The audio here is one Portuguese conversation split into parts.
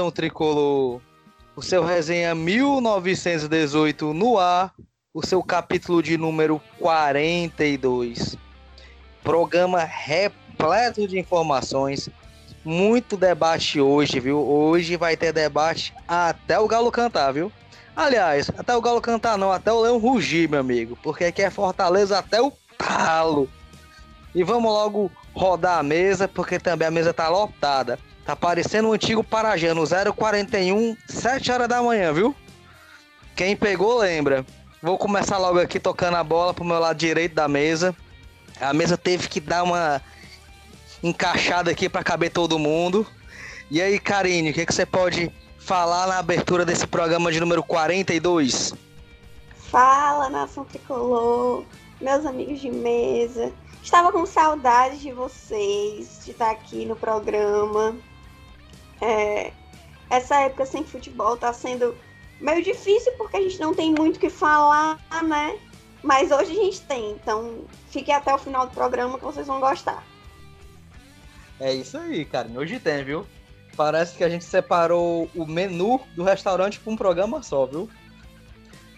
Nação tricolor! O seu resenha 1918 no ar, o seu capítulo de número 42. Programa repleto de informações, muito debate hoje, viu? Hoje vai ter debate até o Galo cantar, viu? Aliás, até o Galo cantar não, até o Leão rugir, meu amigo, porque aqui é Fortaleza até o talo. E vamos logo rodar a mesa, porque também a mesa tá lotada. Tá parecendo um antigo Parajano, 041, 7 horas da manhã, viu? Quem pegou, lembra. Vou começar logo aqui tocando a bola pro meu lado direito da mesa. A mesa teve que dar uma encaixada aqui para caber todo mundo. E aí, Karine, o que, que você pode falar na abertura desse programa de número 42? Fala, nação tricolor, meus amigos de mesa. Estava com saudade de vocês, de estar aqui no programa. É, essa época sem futebol está sendo meio difícil porque a gente não tem muito o que falar, né? Mas hoje a gente tem, então fique até o final do programa que vocês vão gostar. É isso aí, cara. Hoje tem, viu? Parece que a gente separou o menu do restaurante para um programa só, viu?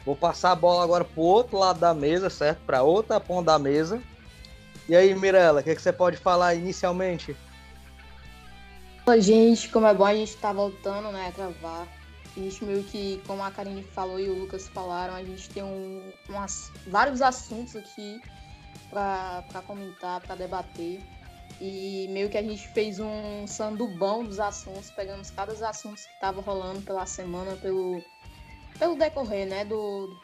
Vou passar a bola agora pro outro lado da mesa, certo? Para outra ponta da mesa. E aí, Mirella, o que, que você pode falar inicialmente? Gente, como é bom a gente tá voltando, né, a gravar. A gente meio que, como a Karine falou e o Lucas falaram, a gente tem um, umas, vários assuntos aqui para comentar, para debater. E meio que a gente fez um sandubão dos assuntos, pegamos cada assuntos que estavam rolando pela semana, pelo, pelo decorrer, né, do,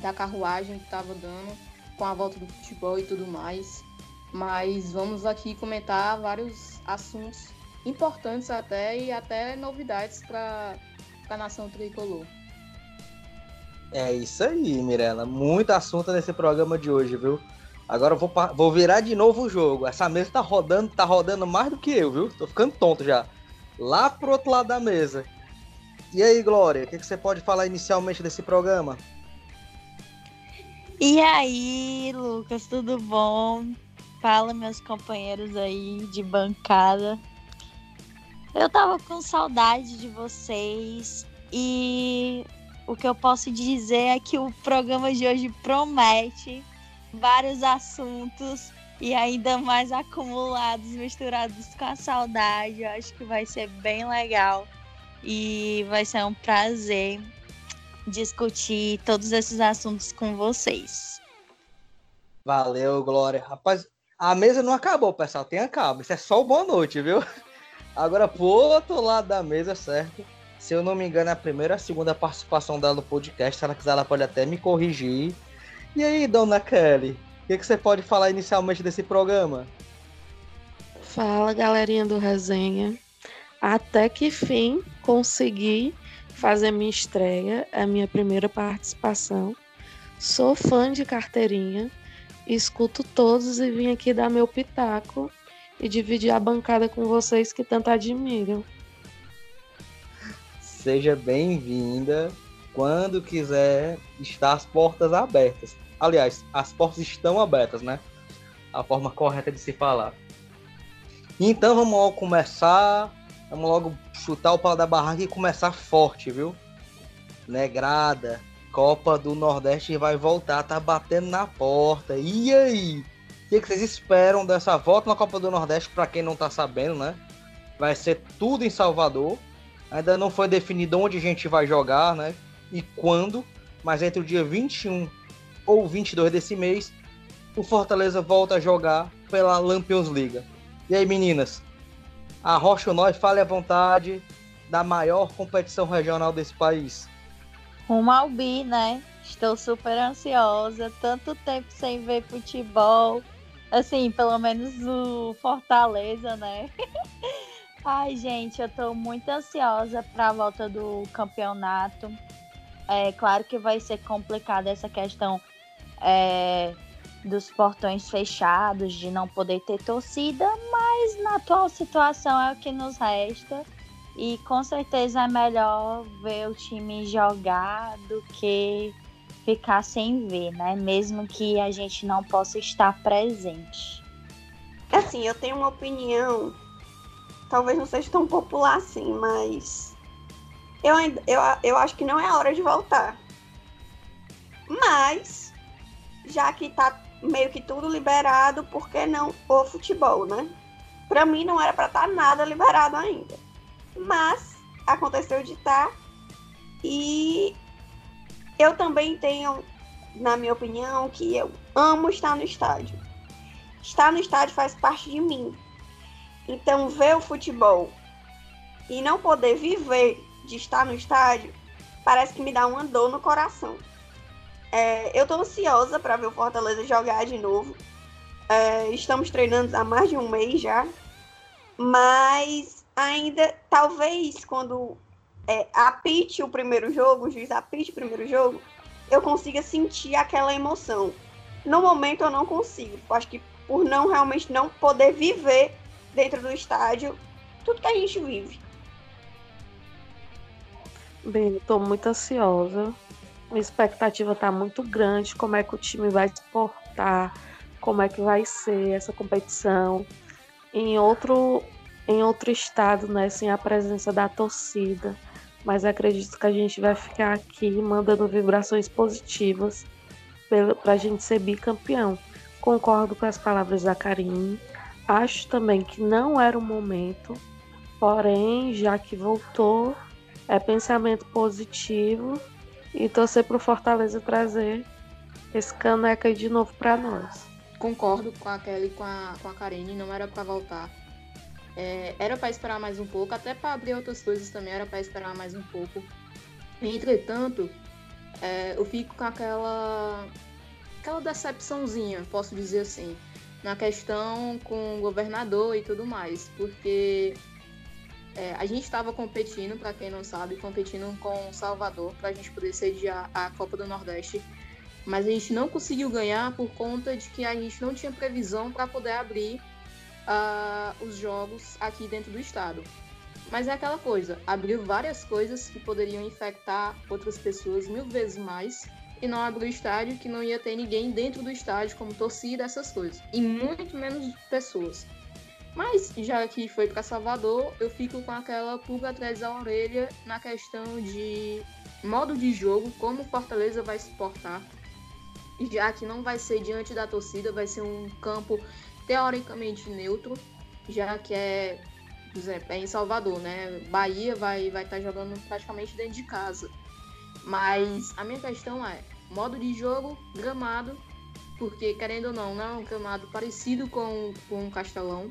da carruagem que estava dando, com a volta do futebol e tudo mais. Mas vamos aqui comentar vários assuntos importantes até e até novidades para a nação tricolor. É isso aí, Mirella. Muito assunto nesse programa de hoje, viu? Agora eu vou, vou virar de novo o jogo. Essa mesa tá rodando, tá rodando mais do que eu, viu? Tô ficando tonto já. Lá pro outro lado da mesa. E aí, Glória, o que, que você pode falar inicialmente desse programa? E aí, Lucas, tudo bom? Fala, meus companheiros aí de bancada. Eu tava com saudade de vocês e o que eu posso dizer é que o programa de hoje promete vários assuntos e ainda mais acumulados, misturados com a saudade. Eu acho que vai ser bem legal e vai ser um prazer discutir todos esses assuntos com vocês. Valeu, Glória. Rapaz, a mesa não acabou, pessoal. Tenha calma. Isso é só o boa noite, viu? Agora, pro outro lado da mesa, certo? Se eu não me engano, é a primeira a segunda participação dela no podcast. Se ela quiser, ela pode até me corrigir. E aí, dona Kelly, o que, que, você pode falar inicialmente desse programa? Fala, galerinha do Resenha. Até que fim consegui fazer minha estreia, a minha primeira participação. Sou fã de carteirinha, escuto todos e vim aqui dar meu pitaco e dividir a bancada com vocês que tanto admiram. Seja bem-vinda. Quando quiser, está as portas abertas. Aliás, as portas estão abertas, né? A forma correta de se falar. Então vamos logo começar. Vamos logo chutar o pau da barraca e começar forte, viu? Negrada, Copa do Nordeste vai voltar, tá batendo na porta. E aí? O que, vocês esperam dessa volta na Copa do Nordeste? Para quem não tá sabendo, né? Vai ser tudo em Salvador. Ainda não foi definido onde a gente vai jogar, né? E quando. Mas entre o dia 21 ou 22 desse mês, o Fortaleza volta a jogar pela Lampions Liga. E aí, meninas? Arrocha nós, fale à vontade da maior competição regional desse país. Rumo ao bi, né? Estou super ansiosa. Tanto tempo sem ver futebol. Assim, pelo menos o Fortaleza, né? Ai, gente, eu tô muito ansiosa para a volta do campeonato. É claro que vai ser complicado essa questão é, dos portões fechados, de não poder ter torcida, mas na atual situação é o que nos resta. E com certeza é melhor ver o time jogar do que ficar sem ver, né? Mesmo que a gente não possa estar presente. Assim, eu tenho uma opinião talvez não seja tão popular assim, mas eu, eu, eu acho que não é a hora de voltar. Mas, já que tá meio que tudo liberado, por que não o futebol, né? Pra mim não era pra estar tá nada liberado ainda. Mas aconteceu de estar. Tá, e eu também tenho, na minha opinião, que eu amo estar no estádio. Estar no estádio faz parte de mim. Então, ver o futebol e não poder viver de estar no estádio parece que me dá uma dor no coração. É, eu estou ansiosa para ver o Fortaleza jogar de novo. É, estamos treinando há mais de um mês já. Mas ainda, talvez, quando é, apite o primeiro jogo, o juiz apite o primeiro jogo, eu consiga sentir aquela emoção. No momento eu não consigo. Eu acho que por não realmente não poder viver dentro do estádio tudo que a gente vive. Bem, estou muito ansiosa. A expectativa está muito grande. Como é que o time vai se portar? Como é que vai ser essa competição? Em outro, em outro estado, né, sem a presença da torcida. Mas acredito que a gente vai ficar aqui mandando vibrações positivas para a gente ser bicampeão. Concordo com as palavras da Karine. Acho também que não era o momento, porém, já que voltou, é pensamento positivo e torcer para o Fortaleza trazer esse caneca de novo para nós. Concordo com a Kelly e com a, com a Karine, não era para voltar. É, era para esperar mais um pouco, até para abrir outras coisas também era para esperar mais um pouco. Entretanto, é, eu fico com aquela aquela decepçãozinha, posso dizer assim, na questão com o governador e tudo mais, porque é, a gente estava competindo, para quem não sabe, competindo com Salvador para a gente poder sediar a Copa do Nordeste, mas a gente não conseguiu ganhar por conta de que a gente não tinha previsão para poder abrir uh, os jogos aqui dentro do estado. Mas é aquela coisa, abriu várias coisas que poderiam infectar outras pessoas mil vezes mais e não abriu estádio, que não ia ter ninguém dentro do estádio, como torcida, essas coisas. E muito menos pessoas. Mas, já que foi para Salvador, eu fico com aquela pulga atrás da orelha na questão de modo de jogo, como Fortaleza vai se portar. Já que não vai ser diante da torcida, vai ser um campo teoricamente neutro, já que é, por é em Salvador, né? Bahia vai vai estar tá jogando praticamente dentro de casa. Mas a minha questão é, modo de jogo, gramado, porque querendo ou não, não é um gramado parecido com, com o Castelão.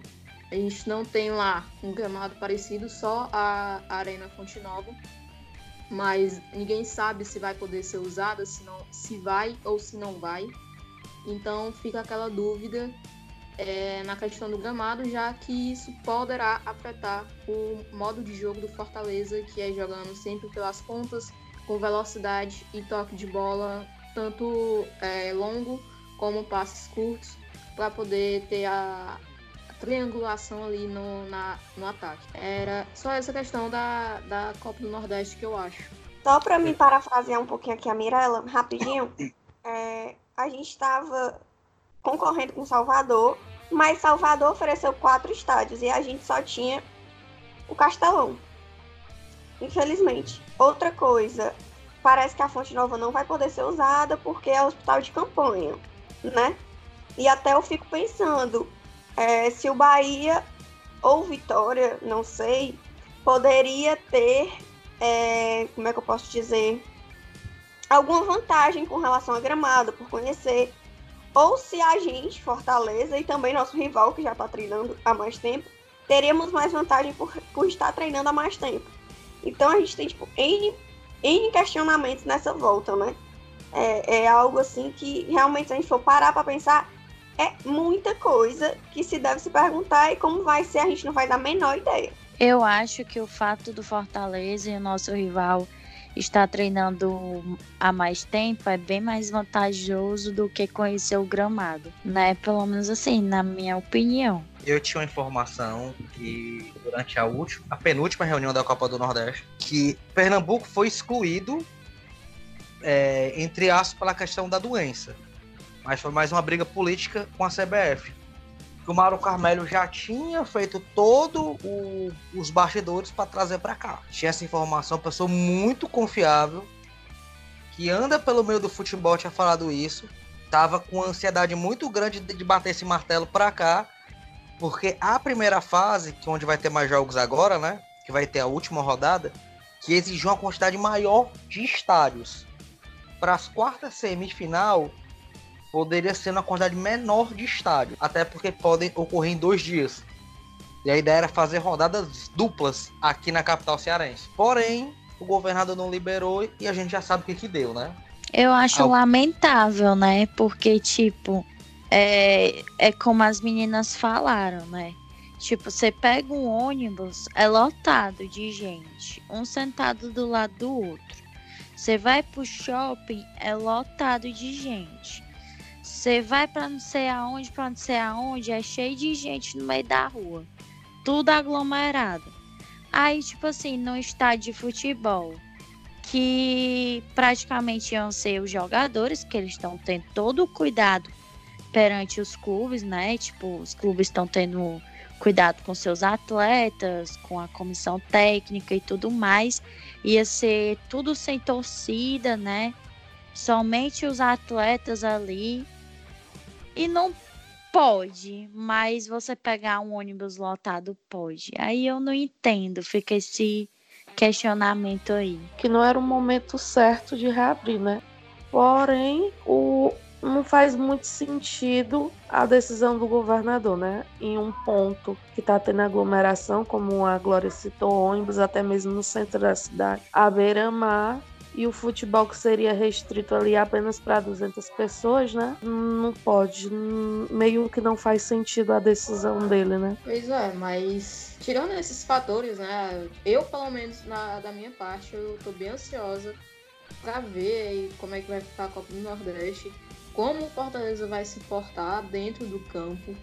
A gente não tem lá um gramado parecido, só a Arena Fonte Nova. Mas ninguém sabe se vai poder ser usada, se, não, se vai ou se não vai. Então fica aquela dúvida é, na questão do gramado, já que isso poderá afetar o modo de jogo do Fortaleza, que é jogando sempre pelas pontas, com velocidade e toque de bola, tanto é, longo como passes curtos, para poder ter a, triangulação ali no, na, no ataque. Era só essa questão da, da Copa do Nordeste que eu acho. Só para me parafrasear um pouquinho aqui a Mirella, rapidinho, é, a gente estava concorrendo com Salvador, mas Salvador ofereceu quatro estádios e a gente só tinha o Castelão infelizmente. Outra coisa, parece que a Fonte Nova não vai poder ser usada porque é hospital de campanha, né? E até eu fico pensando é, se o Bahia ou Vitória, não sei, poderia ter, é, como é que eu posso dizer, alguma vantagem com relação a gramado, por conhecer. Ou se a gente, Fortaleza, e também nosso rival, que já está treinando há mais tempo, teríamos mais vantagem por, por estar treinando há mais tempo. Então a gente tem, tipo, N, N questionamentos nessa volta, né? É, é algo assim que realmente, se a gente for parar para pensar, é muita coisa que se deve se perguntar e como vai ser, a gente não dar a menor ideia. Eu acho que o fato do Fortaleza e o nosso rival estar treinando há mais tempo é bem mais vantajoso do que conhecer o gramado, né? Pelo menos assim, na minha opinião. Eu tinha uma informação que durante a última, a penúltima reunião da Copa do Nordeste, que Pernambuco foi excluído, é, entre aspas, pela questão da doença. Mas foi mais uma briga política com a CBF. Que o Mauro Carmelo já tinha feito todo o, os bastidores para trazer para cá. Tinha essa informação, pessoa muito confiável, que anda pelo meio do futebol tinha falado isso, tava com ansiedade muito grande de, bater esse martelo para cá, porque a primeira fase, que é onde vai ter mais jogos agora, né, que vai ter a última rodada, que exigiu uma quantidade maior de estádios. Para as quartas semifinal, poderia ser uma quantidade menor de estádio, até porque podem ocorrer em dois dias. E a ideia era fazer rodadas duplas aqui na capital cearense. Porém, o governador não liberou e a gente já sabe o que, que deu, né? Eu acho Al... lamentável, né? Porque, tipo, é, é como as meninas falaram, né? Tipo, você pega um ônibus, é lotado de gente, um sentado do lado do outro. Você vai pro shopping, é lotado de gente. Você vai para não sei aonde, para não sei aonde, é cheio de gente no meio da rua. Tudo aglomerado. Aí, tipo assim, no estádio de futebol, que praticamente iam ser os jogadores, que eles estão tendo todo o cuidado perante os clubes, né? Tipo, os clubes estão tendo cuidado com seus atletas, com a comissão técnica e tudo mais. Ia ser tudo sem torcida, né? Somente os atletas ali e não pode, mas você pegar um ônibus lotado pode. Aí eu não entendo, fica esse questionamento aí. Que não era o momento certo de reabrir, né? Porém, o, não faz muito sentido a decisão do governador, né? Em um ponto que está tendo aglomeração, como a Glória citou, ônibus até mesmo no centro da cidade, a beira-mar e o futebol que seria restrito ali apenas para 200 pessoas, né? Não pode, meio que não faz sentido a decisão dele, né? Pois é, mas tirando esses fatores, né? Eu, pelo menos na, da minha parte, eu tô bem ansiosa para ver aí como é que vai ficar a Copa do Nordeste, como o Fortaleza vai se portar dentro do campo.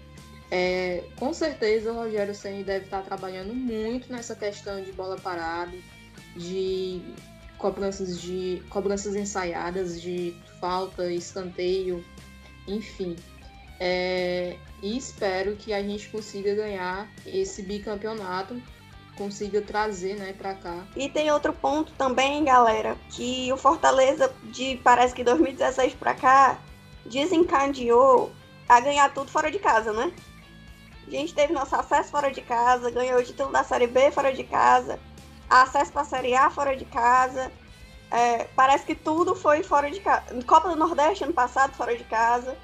É, com certeza o Rogério Senna deve estar trabalhando muito nessa questão de bola parada, de cobranças de cobranças ensaiadas de falta, escanteio, enfim. É, e espero que a gente consiga ganhar esse bicampeonato, consiga trazer, né, para cá. E tem outro ponto também, galera, que o Fortaleza de parece que 2016 para cá desencadeou a ganhar tudo fora de casa, né? A gente teve nosso acesso fora de casa, ganhou o título da Série B fora de casa, acesso para a Série A fora de casa. É, parece que tudo foi fora de casa. Copa do Nordeste ano passado, fora de casa.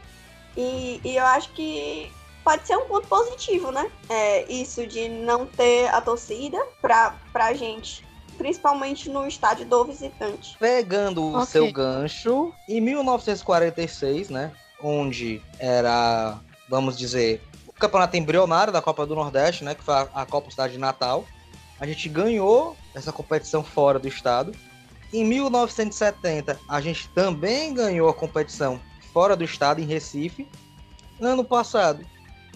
E, e eu acho que pode ser um ponto positivo, né? É, isso de não ter a torcida pra, pra gente. Principalmente no estádio do visitante. Pegando o okay. seu gancho, em 1946, né? Onde era, vamos dizer, o campeonato embrionário da Copa do Nordeste, né? Que foi a, a Copa Cidade de Natal. A gente ganhou essa competição fora do estado. Em 1970, a gente também ganhou a competição fora do estado, em Recife. Ano passado,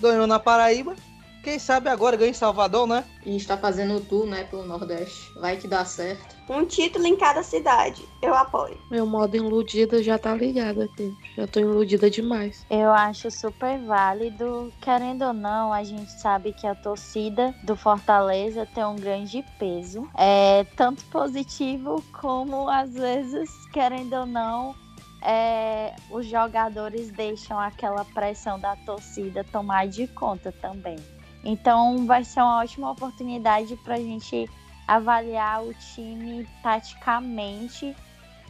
ganhou na Paraíba quem sabe agora ganha em Salvador, né? A gente tá fazendo o tour, né, pelo Nordeste. Vai que dá certo. Um título em cada cidade. Eu apoio. Meu modo iludida já tá ligado aqui. Já tô iludida demais. Eu acho super válido. Querendo ou não, a gente sabe que a torcida do Fortaleza tem um grande peso. É tanto positivo como às vezes, querendo ou não, é, os jogadores deixam aquela pressão da torcida tomar de conta também. Então vai ser uma ótima oportunidade para a gente avaliar o time taticamente,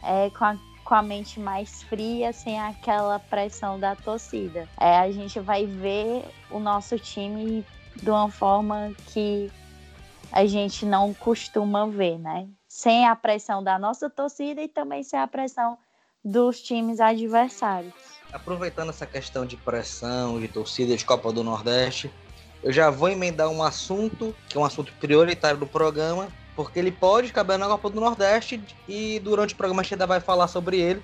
é, com, a, com a mente mais fria, sem aquela pressão da torcida. É, a gente vai ver o nosso time de uma forma que a gente não costuma ver, né? Sem a pressão da nossa torcida e também sem a pressão dos times adversários. Aproveitando essa questão de pressão, de torcida de Copa do Nordeste, eu já vou emendar um assunto, que é um assunto prioritário do programa, porque ele pode caber na Copa do Nordeste e durante o programa a gente ainda vai falar sobre ele.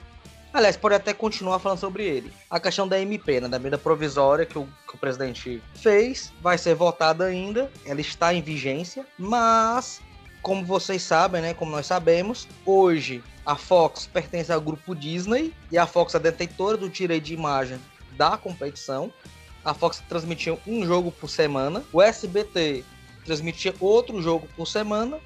Aliás, pode até continuar falando sobre ele. A questão da MP, né, da medida provisória que o, que o presidente fez, vai ser votada ainda, ela está em vigência, mas, como vocês sabem, né, como nós sabemos, hoje a Fox pertence ao grupo Disney e a Fox é detentora do direito de imagem da competição. A Fox transmitia um jogo por semana, o SBT transmitia outro jogo por semana,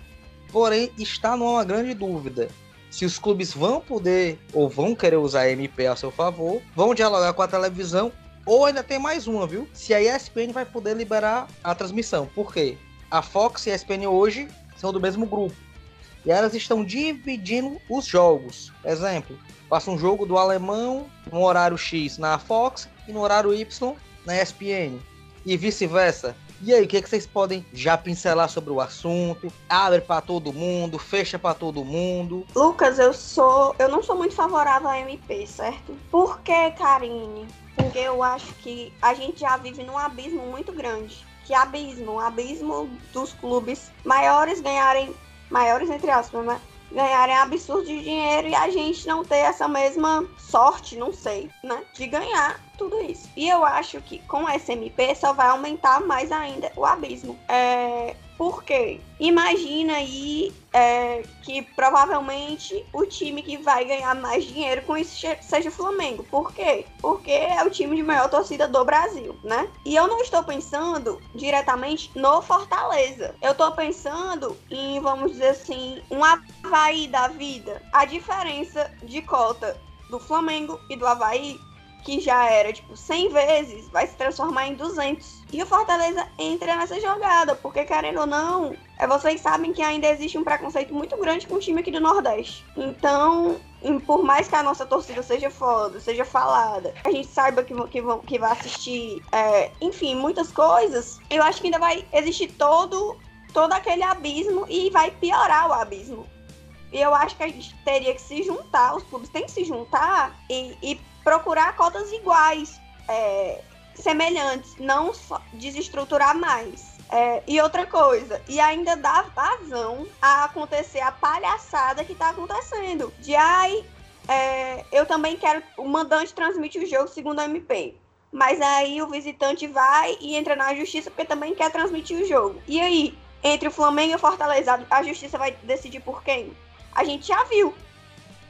porém está numa grande dúvida se os clubes vão poder ou vão querer usar a MP a seu favor, vão dialogar com a televisão ou ainda tem mais uma, viu? Se a ESPN vai poder liberar a transmissão. Por quê? A Fox e a ESPN hoje são do mesmo grupo. E elas estão dividindo os jogos. Exemplo, passa um jogo do alemão no horário X na Fox e no horário Y na ESPN. E vice-versa. E aí, o que, é que vocês podem já pincelar sobre o assunto? Abre para todo mundo, fecha para todo mundo. Lucas, eu sou, eu não sou muito favorável à MP, certo? Por que, Karine? Porque eu acho que a gente já vive num abismo muito grande. Que abismo? Abismo dos clubes maiores ganharem, maiores entre aspas, né? Ganharem absurdo de dinheiro e a gente não ter essa mesma sorte, não sei, né? De ganhar tudo isso. E eu acho que com SMP só vai aumentar mais ainda o abismo. É, por quê? Imagina aí é, que provavelmente o time que vai ganhar mais dinheiro com isso seja o Flamengo. Por quê? Porque é o time de maior torcida do Brasil, né? E eu não estou pensando diretamente no Fortaleza. Eu estou pensando em, vamos dizer assim, um Havaí da vida. A diferença de cota do Flamengo e do Havaí que já era tipo 100 vezes, vai se transformar em 200. E o Fortaleza entra nessa jogada, porque querendo ou não, é, vocês sabem que ainda existe um preconceito muito grande com o time aqui do Nordeste. Então, por mais que a nossa torcida seja foda, seja falada, a gente saiba que, que, que vai assistir, é, enfim, muitas coisas, eu acho que ainda vai existir todo, todo aquele abismo e vai piorar o abismo. E eu acho que a gente teria que se juntar, os clubes têm que se juntar e, e procurar cotas iguais, é, semelhantes, não desestruturar mais. É, e outra coisa, e ainda dá vazão a acontecer a palhaçada que tá acontecendo. De ai, é, eu também quero. O mandante transmite o jogo segundo a MP. Mas aí o visitante vai e entra na justiça porque também quer transmitir o jogo. E aí, entre o Flamengo e o Fortaleza, a justiça vai decidir por quem? A gente já viu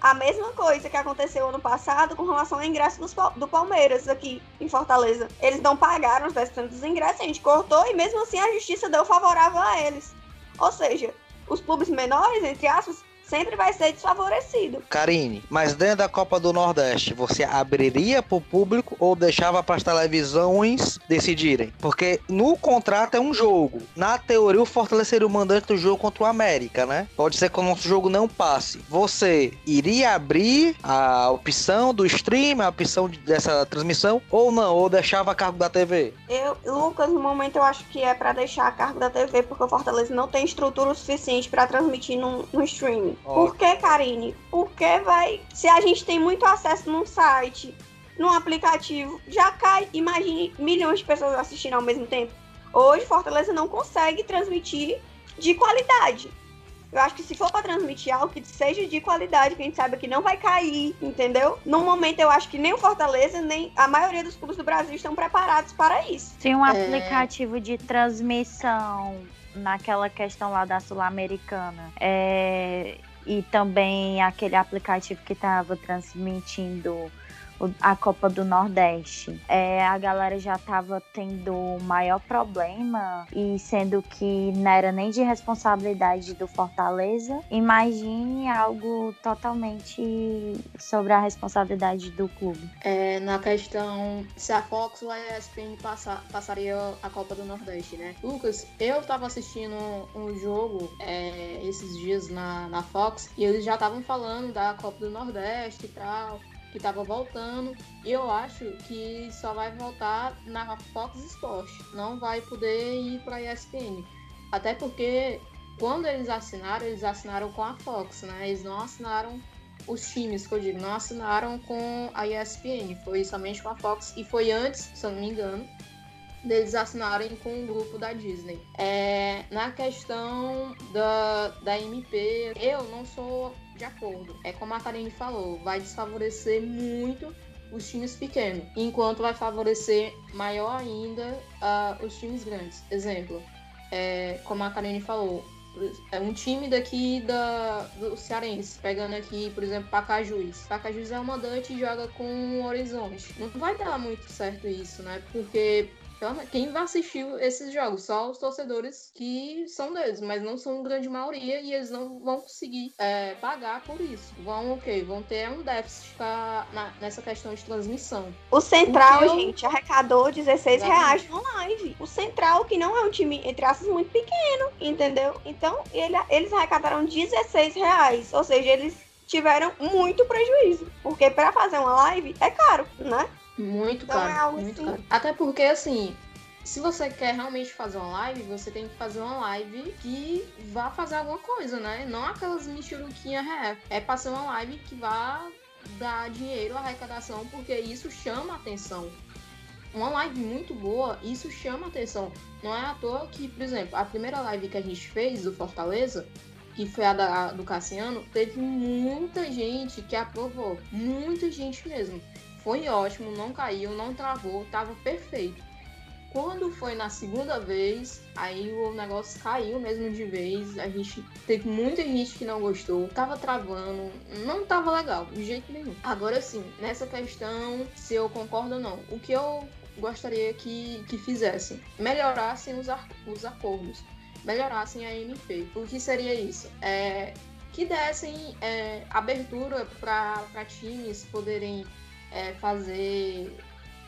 a mesma coisa que aconteceu ano passado com relação ao ingresso dos, do Palmeiras aqui em Fortaleza. Eles não pagaram os restantes dos ingressos, a gente cortou e mesmo assim a justiça deu favorável a eles. Ou seja, os clubes menores, entre aspas, sempre vai ser desfavorecido. Karine, mas dentro da Copa do Nordeste, você abriria para o público ou deixava para as televisões decidirem? Porque no contrato é um jogo. Na teoria, o Fortaleza seria o mandante do jogo contra o América, né? Pode ser que o nosso jogo não passe. Você iria abrir a opção do stream, a opção dessa transmissão, ou não? Ou deixava a cargo da TV? Eu, Lucas, no momento eu acho que é para deixar a cargo da TV, porque o Fortaleza não tem estrutura suficiente para transmitir no, no streaming. Por que, Karine? Porque vai. Se a gente tem muito acesso num site, num aplicativo, já cai. Imagine milhões de pessoas assistindo ao mesmo tempo. Hoje, Fortaleza não consegue transmitir de qualidade. Eu acho que se for para transmitir algo que seja de qualidade, que a gente saiba que não vai cair, entendeu? No momento, eu acho que nem o Fortaleza, nem a maioria dos clubes do Brasil estão preparados para isso. Tem um é... aplicativo de transmissão naquela questão lá da Sul-Americana. É, e também aquele aplicativo que estava transmitindo a Copa do Nordeste. É, a galera já estava tendo maior problema e sendo que não era nem de responsabilidade do Fortaleza, imagine algo totalmente sobre a responsabilidade do clube. É, na questão se a Fox ou a ESPN passar, passaria a Copa do Nordeste, né? Lucas, eu estava assistindo um jogo é, esses dias na, na Fox e eles já estavam falando da Copa do Nordeste e tal que estava voltando. E eu acho que só vai voltar na Fox Sports. Não vai poder ir para a ESPN. Até porque quando eles assinaram, eles assinaram com a Fox, né? Eles não assinaram os times, que eu digo, não assinaram com a ESPN. Foi somente com a Fox. E foi antes, se eu não me engano, deles assinarem com o grupo da Disney. É, na questão da, da MP, eu não sou de acordo. É como a Karine falou, vai desfavorecer muito os times pequenos, enquanto vai favorecer maior ainda uh, os times grandes. Exemplo, é, como a Karine falou, É um time daqui da, do Cearense, pegando aqui, por exemplo, Pacajus. Pacajus é o mandante e joga com o Horizonte. Não vai dar muito certo isso, né? Porque então, quem vai assistir esses jogos? Só os torcedores que são deles, mas não são grande maioria e eles não vão conseguir é, pagar por isso. Vão, ok, vão ter um déficit pra, na, nessa questão de transmissão. O Central, gente, arrecadou 16 Exatamente. reais no live. O Central, que não é um time, entre aspas, muito pequeno, entendeu? Então, ele, eles arrecadaram 16 reais. Ou seja, eles tiveram muito prejuízo. Porque para fazer uma live é caro, né? Muito então é caro, é muito assim. caro. Até porque, assim, se você quer realmente fazer uma live, você tem que fazer uma live que vá fazer alguma coisa, né? Não aquelas michuruquinhas ré. É pra ser uma live que vá dar dinheiro, arrecadação, porque isso chama atenção. Uma live muito boa, isso chama atenção. Não é à toa que, por exemplo, a primeira live que a gente fez do Fortaleza, que foi a da, do Cassiano, teve muita gente que aprovou. Muita gente mesmo. Foi ótimo, não caiu, não travou, tava perfeito. Quando foi na segunda vez, aí o negócio caiu mesmo de vez. A gente teve muita gente que não gostou, tava travando, não tava legal, de jeito nenhum. Agora sim, nessa questão, se eu concordo ou não, o que eu gostaria que, que fizessem? Melhorassem os, os acordos, melhorassem a MP. O que seria isso? É, que dessem é, abertura para times poderem é, fazer,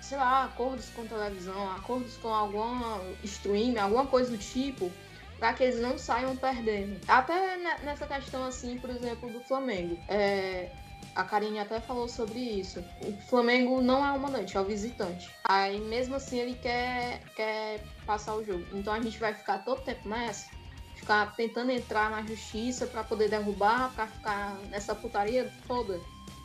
sei lá, acordos com televisão, acordos com alguma stream, alguma coisa do tipo, para que eles não saiam perdendo. Até nessa questão, assim, por exemplo, do Flamengo. É, a Karine até falou sobre isso. O Flamengo não é o mandante, é o visitante. Aí, mesmo assim, ele quer, quer passar o jogo. Então, a gente vai ficar todo tempo nessa, ficar tentando entrar na justiça para poder derrubar, para ficar nessa putaria toda.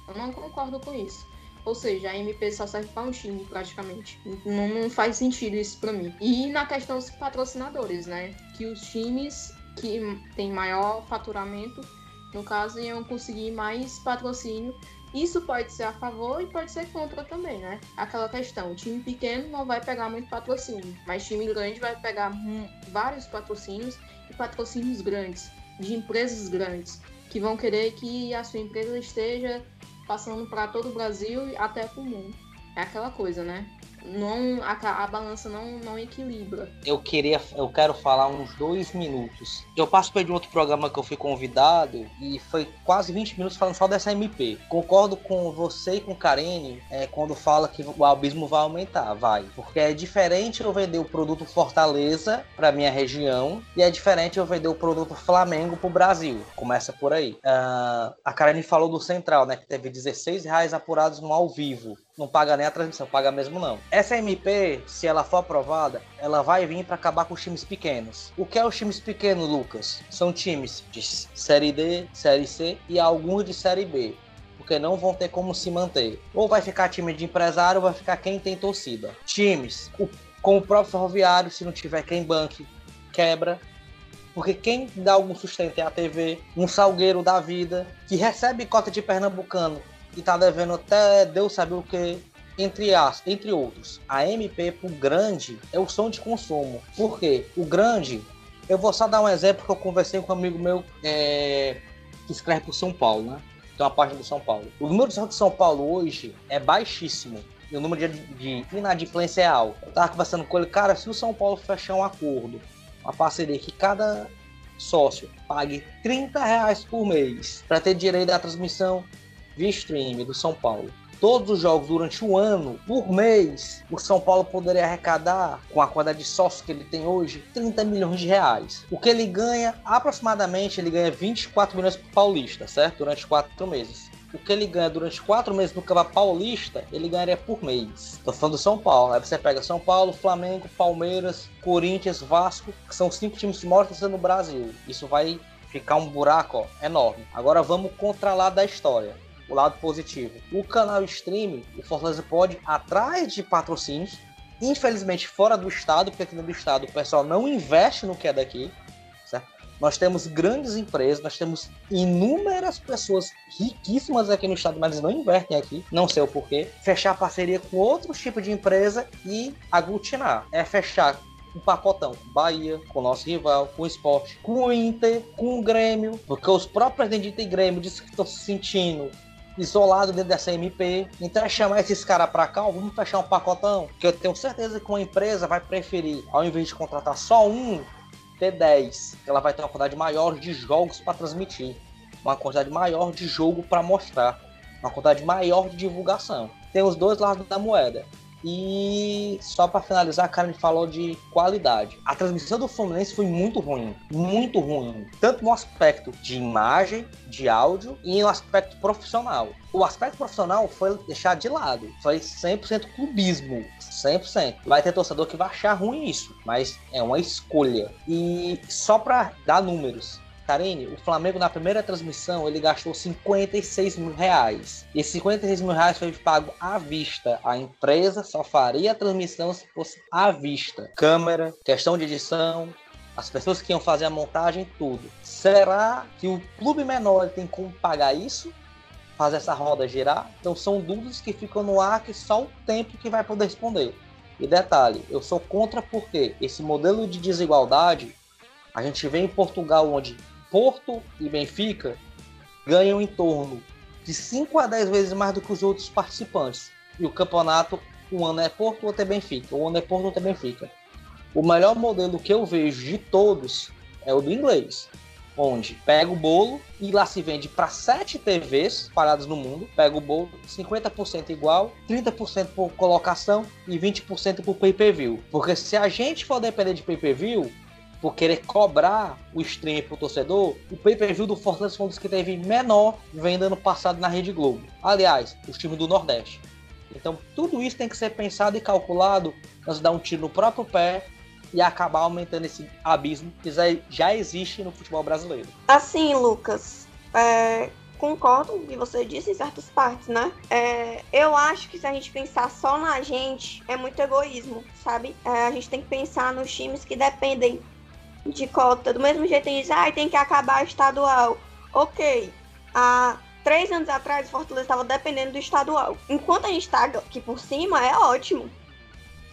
Eu não concordo com isso. Ou seja, a MP só serve para um time, praticamente. Não, não faz sentido isso para mim. E na questão dos patrocinadores, né? Que os times que têm maior faturamento, no caso, iam conseguir mais patrocínio. Isso pode ser a favor e pode ser contra também, né? Aquela questão, time pequeno não vai pegar muito patrocínio, mas time grande vai pegar vários patrocínios e patrocínios grandes, de empresas grandes, que vão querer que a sua empresa esteja passando para todo o Brasil e até para o mundo. É aquela coisa, né? Não a, a, balança não, não equilibra. Eu queria, eu quero falar uns dois minutos. Eu participei de um outro programa que eu fui convidado e foi quase 20 minutos falando só dessa MP. Concordo com você e com Karine é, quando fala que o abismo vai aumentar, vai. Porque é diferente eu vender o produto Fortaleza para minha região e é diferente eu vender o produto Flamengo para o Brasil. Começa por aí. Uh, a Karine falou do Central, né? Que teve 16 reais apurados no ao vivo não paga nem a transmissão, paga mesmo não. Essa MP, se ela for aprovada, ela vai vir para acabar com os times pequenos. O que é os times pequenos, Lucas? São times de Série D, Série C e alguns de Série B. Porque não vão ter como se manter. Ou vai ficar time de empresário, ou vai ficar quem tem torcida. Times com o próprio ferroviário, se não tiver quem banque, quebra. Porque quem dá algum sustento é a TV, um salgueiro da vida, que recebe cota de pernambucano e tá devendo até Deus sabe o que, entre, as, entre outros. A MP pro grande é o som de consumo. Por quê? O grande, eu vou só dar um exemplo que eu conversei com um amigo meu é, que escreve pro São Paulo, né? Tem uma página do São Paulo. O número de de São Paulo hoje é baixíssimo. E o número de, de inadimplência é alto. Eu tava conversando com ele, cara, se o São Paulo fechar um acordo, uma parceria que cada sócio pague 30 reais por mês para ter direito à transmissão via stream do São Paulo todos os jogos durante um ano, por mês, o São Paulo poderia arrecadar, com a quantidade de sócios que ele tem hoje, 30 milhões de reais. O que ele ganha, aproximadamente, ele ganha 24 milhões por paulista, certo? Durante quatro meses. O que ele ganha durante quatro meses no Campeonato Paulista, ele ganharia por mês. Tô falando do São Paulo. Aí você pega São Paulo, Flamengo, Palmeiras, Corinthians, Vasco, que são os cinco times que mostram no Brasil. Isso vai ficar um buraco ó, enorme. Agora vamos controlar da história o lado positivo. O canal stream, o Fortaleza pode atrás de patrocínios, infelizmente fora do estado, porque aqui no estado o pessoal não investe no que é daqui. Certo? Nós temos grandes empresas, nós temos inúmeras pessoas riquíssimas aqui no estado, mas não investem aqui, não sei o porquê. Fechar parceria com outro tipo de empresa e aglutinar. É fechar um pacotão. Bahia, com o nosso rival, com o esporte, com o Inter, com o Grêmio, porque os próprios presidentes do Grêmio dizem que estão se sentindo isolado dentro dessa MP. Então é chamar esses caras para cá, vamos fechar um pacotão. Que eu tenho certeza que uma empresa vai preferir, ao invés de contratar só um, ter 10. Ela vai ter uma quantidade maior de jogos para transmitir, uma quantidade maior de jogo para mostrar, uma quantidade maior de divulgação. Tem os dois lados da moeda. E só para finalizar, a Karen falou de qualidade. A transmissão do Fluminense foi muito ruim, muito ruim, tanto no aspecto de imagem, de áudio e no aspecto profissional. O aspecto profissional foi deixado de lado, foi 100% clubismo, 100%. Vai ter torcedor que vai achar ruim isso, mas é uma escolha. E só para dar números, Karine, o Flamengo na primeira transmissão ele gastou 56 mil reais. E esses 56 mil reais foi pago à vista. A empresa só faria a transmissão se fosse à vista. Câmera, questão de edição, as pessoas que iam fazer a montagem, tudo. Será que o clube menor tem como pagar isso? Fazer essa roda girar? Então são dúvidas que ficam no ar que só o tempo que vai poder responder. E detalhe, eu sou contra porque esse modelo de desigualdade a gente vê em Portugal onde Porto e Benfica ganham em torno de 5 a 10 vezes mais do que os outros participantes. E o campeonato, um ano é Porto, outro é Benfica. Um ano é Porto, outro é Benfica. O melhor modelo que eu vejo de todos é o do inglês, onde pega o bolo e lá se vende para sete TVs espalhadas no mundo. Pega o bolo, 50% igual, 30% por colocação e 20% por pay-per-view. Porque se a gente for depender de pay-per-view, por querer cobrar o stream pro torcedor, o pay-per-view do Fortaleza foi um dos que teve menor venda ano passado na Rede Globo. Aliás, os times do Nordeste. Então, tudo isso tem que ser pensado e calculado antes de dar um tiro no próprio pé e acabar aumentando esse abismo que já existe no futebol brasileiro. Assim, Lucas, é, concordo com o que você disse em certas partes, né? É, eu acho que se a gente pensar só na gente, é muito egoísmo, sabe? É, a gente tem que pensar nos times que dependem de cota, do mesmo jeito diz, ah, tem que acabar estadual. Ok, há três anos atrás Fortaleza estava dependendo do estadual. Enquanto a gente está aqui por cima, é ótimo.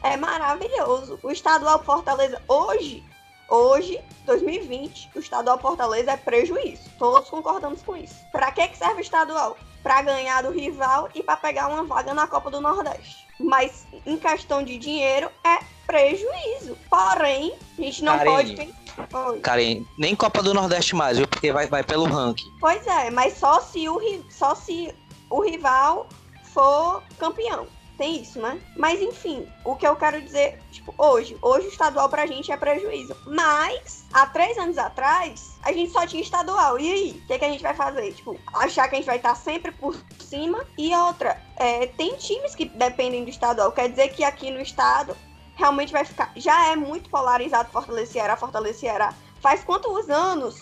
É maravilhoso. O estadual Fortaleza hoje, hoje, 2020, o estadual Fortaleza é prejuízo. Todos concordamos com isso. Para que, que serve o estadual? Para ganhar do rival e para pegar uma vaga na Copa do Nordeste. Mas em questão de dinheiro é prejuízo. Porém, a gente não pode pensar. Karen, nem Copa do Nordeste mais, viu? Porque vai, vai pelo ranking. Pois é, mas só se o, só se o rival for campeão. Tem isso, né? Mas enfim, o que eu quero dizer, tipo, hoje, hoje o estadual pra gente é prejuízo. Mas, há três anos atrás, a gente só tinha estadual. E aí? O que, que a gente vai fazer? Tipo, achar que a gente vai estar sempre por cima. E outra, é, tem times que dependem do estadual. Quer dizer que aqui no estado realmente vai ficar. Já é muito polarizado Fortaleza Ceará. Faz quantos anos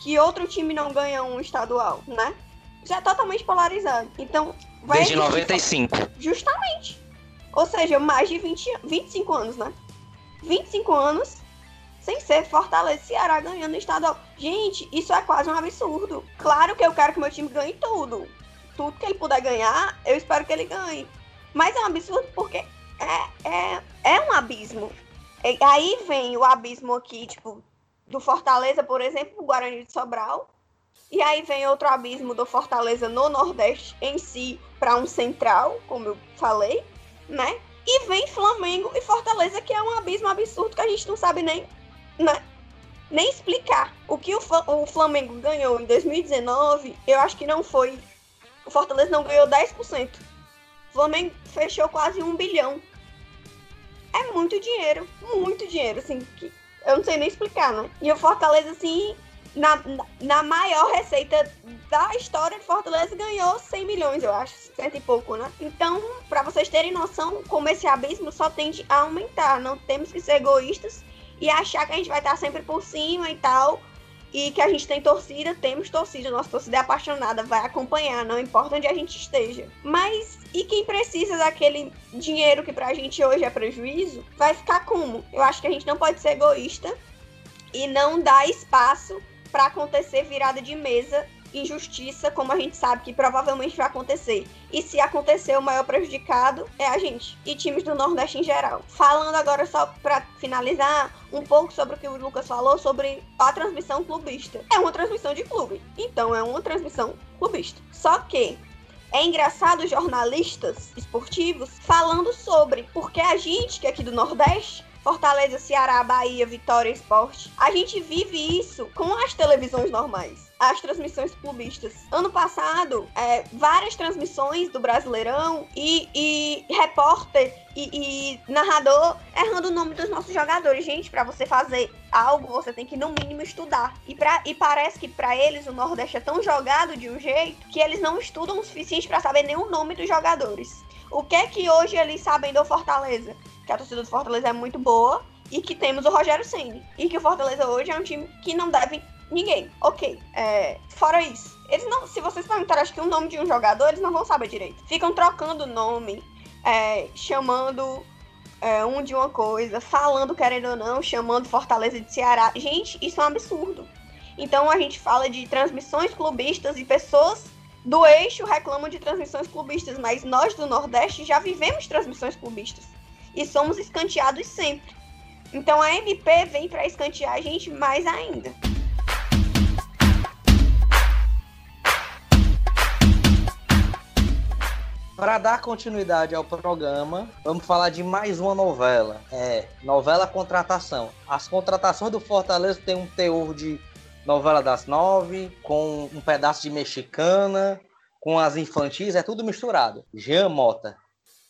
que outro time não ganha um estadual, né? Já é totalmente polarizado. Então, vai. Desde 95. Justamente. Ou seja, mais de 20, 25 anos, né? 25 anos sem ser Fortaleza e Ceará ganhando estadual. Gente, isso é quase um absurdo. Claro que eu quero que meu time ganhe tudo. Tudo que ele puder ganhar, eu espero que ele ganhe. Mas é um absurdo porque é, é, é um abismo. E aí vem o abismo aqui, tipo, do Fortaleza, por exemplo, o Guarani de Sobral. E aí vem outro abismo do Fortaleza no Nordeste em si, para um central, como eu falei, né? E vem Flamengo e Fortaleza, que é um abismo absurdo que a gente não sabe nem, né? nem explicar. O que o, o Flamengo ganhou em 2019, eu acho que não foi. O Fortaleza não ganhou 10%. Flamengo fechou quase um bilhão. É muito dinheiro, muito dinheiro, assim, que eu não sei nem explicar, né? E o Fortaleza, assim, na, na maior receita da história de Fortaleza, ganhou 100 milhões, eu acho, cento e pouco, né? Então, para vocês terem noção, como esse abismo só tende a aumentar, não temos que ser egoístas e achar que a gente vai estar sempre por cima e tal, e que a gente tem torcida, temos torcida, nossa torcida é apaixonada, vai acompanhar, não importa onde a gente esteja. Mas e quem precisa daquele dinheiro que pra gente hoje é prejuízo, vai ficar como? Eu acho que a gente não pode ser egoísta e não dar espaço para acontecer virada de mesa injustiça, como a gente sabe que provavelmente vai acontecer. E se acontecer, o maior prejudicado é a gente e times do Nordeste em geral. Falando agora, só para finalizar, um pouco sobre o que o Lucas falou sobre a transmissão clubista. É uma transmissão de clube, então é uma transmissão clubista. Só que é engraçado jornalistas esportivos falando sobre, porque a gente que é aqui do Nordeste Fortaleza, Ceará, Bahia, Vitória, Esporte. A gente vive isso com as televisões normais as transmissões clubistas. Ano passado, é, várias transmissões do Brasileirão e, e repórter e, e, narrador errando o nome dos nossos jogadores. Gente, para você fazer algo, você tem que no mínimo estudar. E, pra, e parece que para eles o Nordeste é tão jogado de um jeito que eles não estudam o suficiente para saber nem o nome dos jogadores. O que é que hoje eles sabem do Fortaleza? Que a torcida do Fortaleza é muito boa e que temos o Rogério Ceni e que o Fortaleza hoje é um time que não deve ninguém. Ok, é, fora isso, eles não, se vocês perguntarem acho que o nome de um jogador, eles não vão saber direito. Ficam trocando nome, é, chamando é, um de uma coisa, falando querendo ou não, chamando Fortaleza de Ceará. Gente, isso é um absurdo. Então a gente fala de transmissões clubistas e pessoas do eixo reclamam de transmissões clubistas, mas nós do Nordeste já vivemos transmissões clubistas e somos escanteados sempre. Então a MP vem para escantear a gente mais ainda. Para dar continuidade ao programa, vamos falar de mais uma novela. É, novela Contratação. As contratações do Fortaleza têm um teor de novela das nove, com um pedaço de mexicana, com as infantis, é tudo misturado. Jean Mota,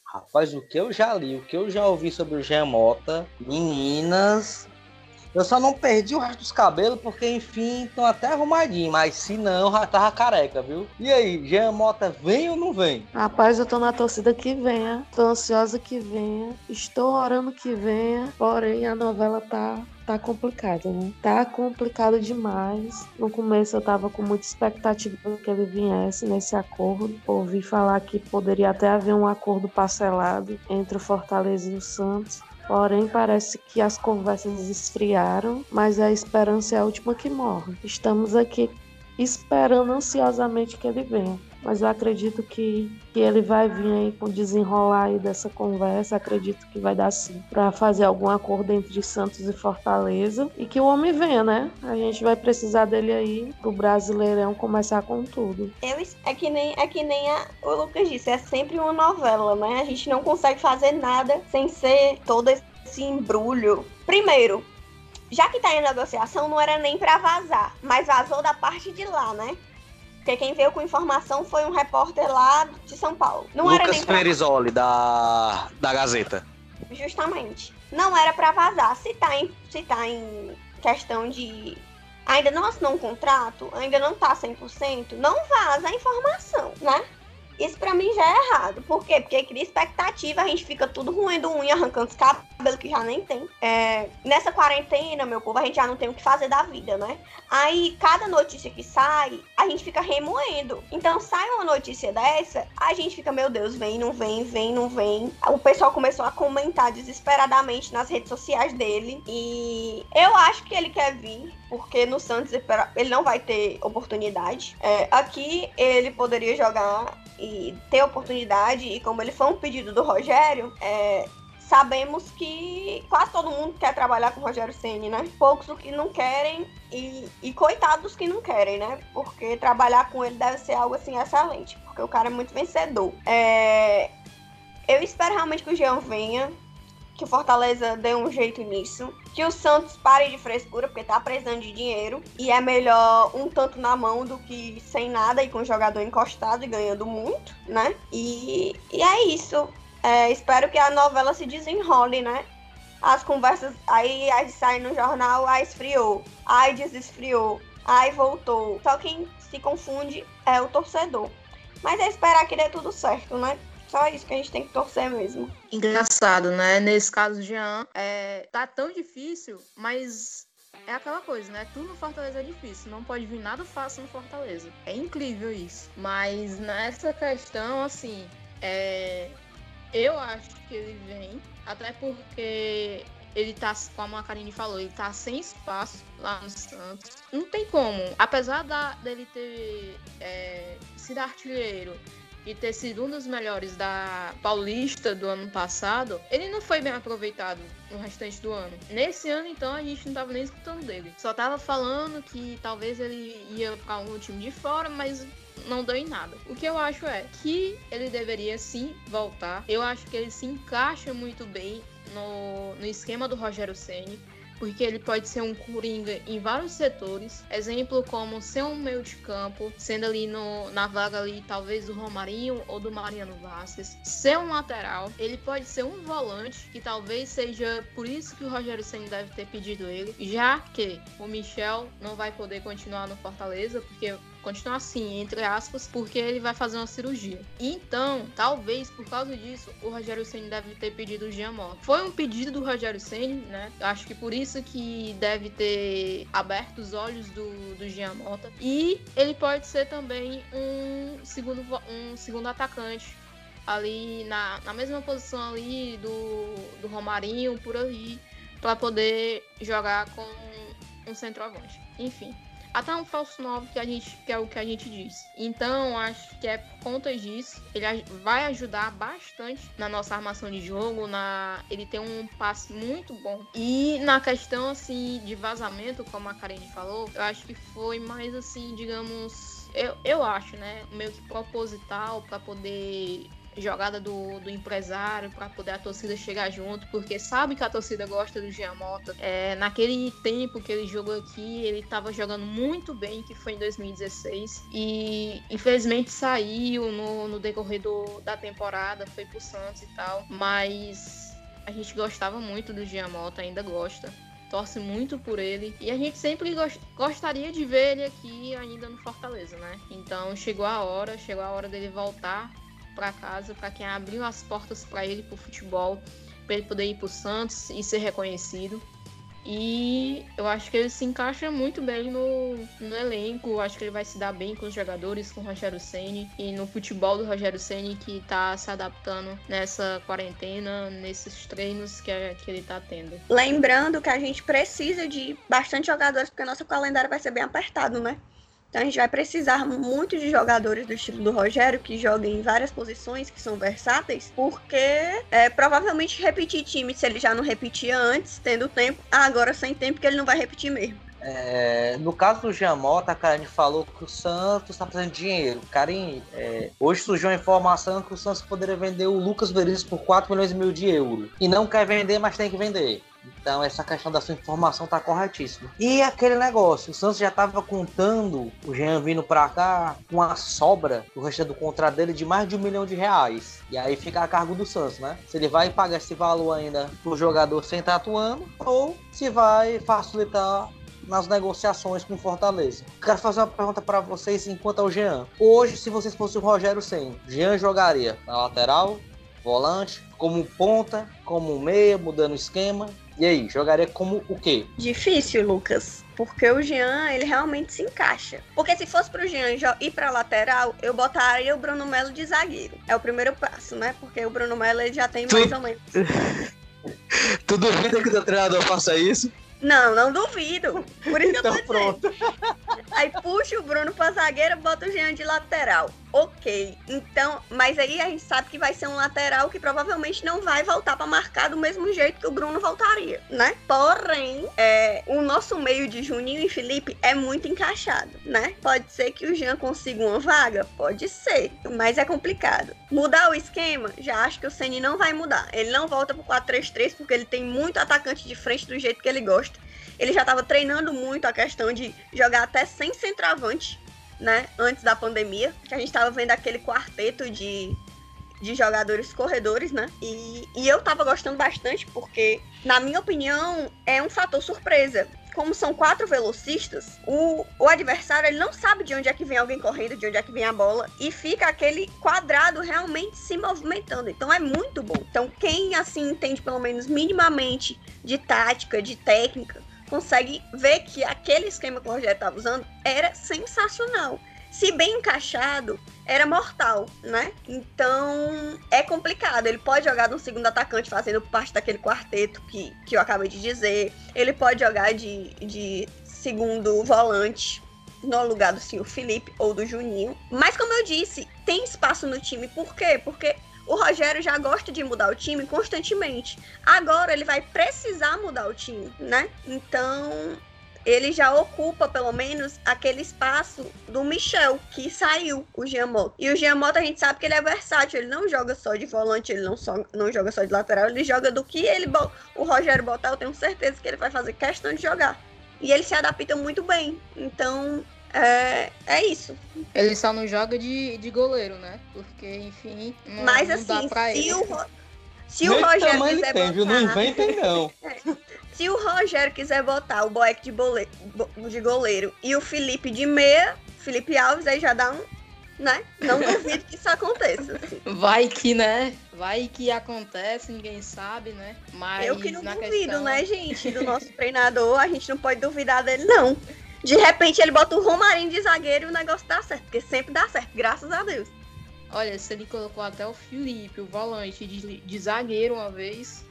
Rapaz, o que eu já li, o que eu já ouvi sobre o Jean Mota, meninas. Eu só não perdi o resto dos cabelos, porque, enfim, estão até arrumadinhos. Mas se não, já tava careca, viu? E aí, Jean Mota vem ou não vem? Rapaz, eu tô na torcida que venha. Tô ansiosa que venha. Estou orando que venha. Porém, a novela tá tá complicado, né? Tá complicado demais. No começo eu tava com muita expectativa que ele viesse nesse acordo. Ouvi falar que poderia até haver um acordo parcelado entre o Fortaleza e o Santos. Porém, parece que as conversas esfriaram, mas a esperança é a última que morre. Estamos aqui esperando ansiosamente que ele venha mas eu acredito que, que ele vai vir aí com desenrolar aí dessa conversa, acredito que vai dar sim para fazer algum acordo entre Santos e Fortaleza e que o homem venha, né? A gente vai precisar dele aí pro Brasileirão começar com tudo. Eu, é que nem, é que nem a, o Lucas disse, é sempre uma novela, né? A gente não consegue fazer nada sem ser todo esse embrulho. Primeiro, já que tá em negociação, não era nem para vazar, mas vazou da parte de lá, né? Porque quem veio com informação foi um repórter lá de São Paulo. Não Lucas era nem pra... Perisoli, da, da Gazeta. Justamente. Não era para vazar. Se tá, em, se tá em questão de. Ainda não assinou um contrato, ainda não tá 100%, não vaza a informação, né? Isso pra mim já é errado. Por quê? Porque cria expectativa, a gente fica tudo ruindo unha, arrancando os cabelos que já nem tem. É, nessa quarentena, meu povo, a gente já não tem o que fazer da vida, né? Aí, cada notícia que sai, a gente fica remoendo. Então, sai uma notícia dessa, a gente fica, meu Deus, vem, não vem, vem, não vem. O pessoal começou a comentar desesperadamente nas redes sociais dele. E eu acho que ele quer vir, porque no Santos ele não vai ter oportunidade. É, aqui ele poderia jogar e ter oportunidade, e como ele foi um pedido do Rogério, é, sabemos que quase todo mundo quer trabalhar com o Rogério Ceni, né? Poucos que não querem e, e coitados que não querem, né? Porque trabalhar com ele deve ser algo assim excelente, porque o cara é muito vencedor. É, eu espero realmente que o Jean venha que o Fortaleza dê um jeito nisso, que o Santos pare de frescura, porque tá precisando de dinheiro, e é melhor um tanto na mão do que sem nada e com o jogador encostado e ganhando muito, né? E, e é isso. É, espero que a novela se desenrole, né? As conversas, aí, aí sai no jornal, aí esfriou, aí desesfriou, aí voltou. Só quem se confunde é o torcedor. Mas é esperar que dê tudo certo, né? Só isso que a gente tem que torcer mesmo. Engraçado, né? Nesse caso, Jean, é, tá tão difícil, mas é aquela coisa, né? Tudo no Fortaleza é difícil, não pode vir nada fácil no Fortaleza. É incrível isso. Mas nessa questão, assim, é... eu acho que ele vem, até porque ele tá, como a Karine falou, ele tá sem espaço lá no Santos. Não tem como. Apesar da, dele ter é, sido artilheiro e ter sido um dos melhores da Paulista do ano passado, ele não foi bem aproveitado no restante do ano. Nesse ano, então, a gente não tava nem escutando dele. Só tava falando que talvez ele ia para um time de fora, mas não deu em nada. O que eu acho é que ele deveria sim voltar. Eu acho que ele se encaixa muito bem no, no esquema do Rogério Ceni porque ele pode ser um coringa em vários setores. Exemplo como ser um meio de campo, sendo ali no, na vaga ali talvez do Romarinho ou do Mariano Vasquez. Ser um lateral, ele pode ser um volante, que talvez seja por isso que o Rogério Senna deve ter pedido ele, já que o Michel não vai poder continuar no Fortaleza, porque continuar assim, entre aspas, porque ele vai fazer uma cirurgia. Então, talvez por causa disso, o Rogério Senna deve ter pedido o Jean Mota. Foi um pedido do Rogério Senna, né? Acho que por isso que deve ter aberto os olhos do, do Jean Mota. E ele pode ser também um segundo, um segundo atacante ali na, na mesma posição ali do, do Romarinho, por ali, para poder jogar com um centroavante. Enfim, até um falso 9 que a gente que é o que a gente diz. Então, acho que é por conta disso, ele vai ajudar bastante na nossa armação de jogo, na ele tem um passe muito bom. E na questão assim de vazamento, como a Karen falou, eu acho que foi mais assim, digamos, eu, eu acho, né, meio que proposital para poder jogada do, do empresário para poder a torcida chegar junto, porque sabe que a torcida gosta do Giamota. É, naquele tempo que ele jogou aqui, ele estava jogando muito bem, que foi em 2016, e infelizmente saiu no, no decorrer do, da temporada, foi pro Santos e tal, mas a gente gostava muito do Giamota, ainda gosta. Torce muito por ele. E a gente sempre gost gostaria de ver ele aqui ainda no Fortaleza, né? Então chegou a hora, chegou a hora dele voltar para casa, para quem abriu as portas para ele pro futebol, para ele poder ir pro Santos e ser reconhecido. E eu acho que ele se encaixa muito bem no, no elenco. Eu acho que ele vai se dar bem com os jogadores, com o Rogério Ceni e no futebol do Rogério Ceni que está se adaptando nessa quarentena, nesses treinos que, é, que ele está tendo. Lembrando que a gente precisa de bastante jogadores, porque nosso calendário vai ser bem apertado, né? Então a gente vai precisar muito de jogadores do estilo do Rogério que joguem em várias posições, que são versáteis, porque é, provavelmente repetir time, se ele já não repetia antes, tendo tempo, agora sem tempo, que ele não vai repetir mesmo. É, no caso do Jamota, a Karen falou que o Santos está fazendo dinheiro. Karen, é, hoje surgiu a informação que o Santos poderia vender o Lucas Veríssimo por 4 milhões e mil de euros. E não quer vender, mas tem que vender. Então essa questão da sua informação tá corretíssima. E aquele negócio, o Santos já tava contando o Jean vindo para cá com a sobra do resto do contrato dele de mais de um milhão de reais. E aí fica a cargo do Santos, né? Se ele vai pagar esse valor ainda pro jogador sem estar atuando ou se vai facilitar nas negociações com Fortaleza. Quero fazer uma pergunta para vocês enquanto ao Jean. Hoje, se vocês fossem o Rogério Senna, Jean jogaria na lateral, volante, como ponta, como meia, mudando o esquema, e aí, jogaria como o quê? Difícil, Lucas. Porque o Jean, ele realmente se encaixa. Porque se fosse pro Jean ir pra lateral, eu botaria o Bruno Melo de zagueiro. É o primeiro passo, né? Porque o Bruno Melo ele já tem mais tu... ou menos. tu duvida que o treinador faça isso? Não, não duvido. Por isso então, que eu tô pronto. Aí puxa o Bruno pra zagueira, bota o Jean de lateral. Ok. Então, mas aí a gente sabe que vai ser um lateral que provavelmente não vai voltar para marcar do mesmo jeito que o Bruno voltaria, né? Porém, é, o nosso meio de Juninho e Felipe é muito encaixado, né? Pode ser que o Jean consiga uma vaga? Pode ser, mas é complicado. Mudar o esquema? Já acho que o Ceni não vai mudar. Ele não volta pro 4-3-3 porque ele tem muito atacante de frente do jeito que ele gosta. Ele já estava treinando muito a questão de jogar até sem centroavante, né? Antes da pandemia, que a gente estava vendo aquele quarteto de, de jogadores corredores, né? E, e eu tava gostando bastante porque, na minha opinião, é um fator surpresa. Como são quatro velocistas, o, o adversário ele não sabe de onde é que vem alguém correndo, de onde é que vem a bola, e fica aquele quadrado realmente se movimentando. Então é muito bom. Então, quem assim entende pelo menos minimamente de tática, de técnica, consegue ver que aquele esquema que o Rogério estava usando era sensacional. se bem encaixado, era mortal, né? Então é complicado. Ele pode jogar no segundo atacante, fazendo parte daquele quarteto que, que eu acabei de dizer. Ele pode jogar de, de segundo volante no lugar do senhor Felipe ou do Juninho. Mas como eu disse, tem espaço no time. Por quê? Porque o Rogério já gosta de mudar o time constantemente. Agora ele vai precisar mudar o time, né? Então ele já ocupa, pelo menos, aquele espaço do Michel, que saiu, o Giamotto. E o Giamotto, a gente sabe que ele é versátil, ele não joga só de volante, ele não, só, não joga só de lateral, ele joga do que ele o Rogério botar, eu tenho certeza que ele vai fazer questão de jogar. E ele se adapta muito bem. Então, é, é isso. Ele só não joga de, de goleiro, né? Porque, enfim, não, Mas, não assim, dá pra se ele. o, se o Rogério quiser tem, botar... viu? Não inventem, não. Se o Rogério quiser botar o Boeck de, bole... de goleiro e o Felipe de meia, Felipe Alves, aí já dá um. Né? Não duvido que isso aconteça. Assim. Vai que, né? Vai que acontece, ninguém sabe, né? Mas Eu que não na duvido, questão... né, gente? Do nosso treinador, a gente não pode duvidar dele, não. De repente ele bota o Romarinho de zagueiro e o negócio dá certo, porque sempre dá certo, graças a Deus. Olha, se ele colocou até o Felipe, o volante de, de zagueiro uma vez.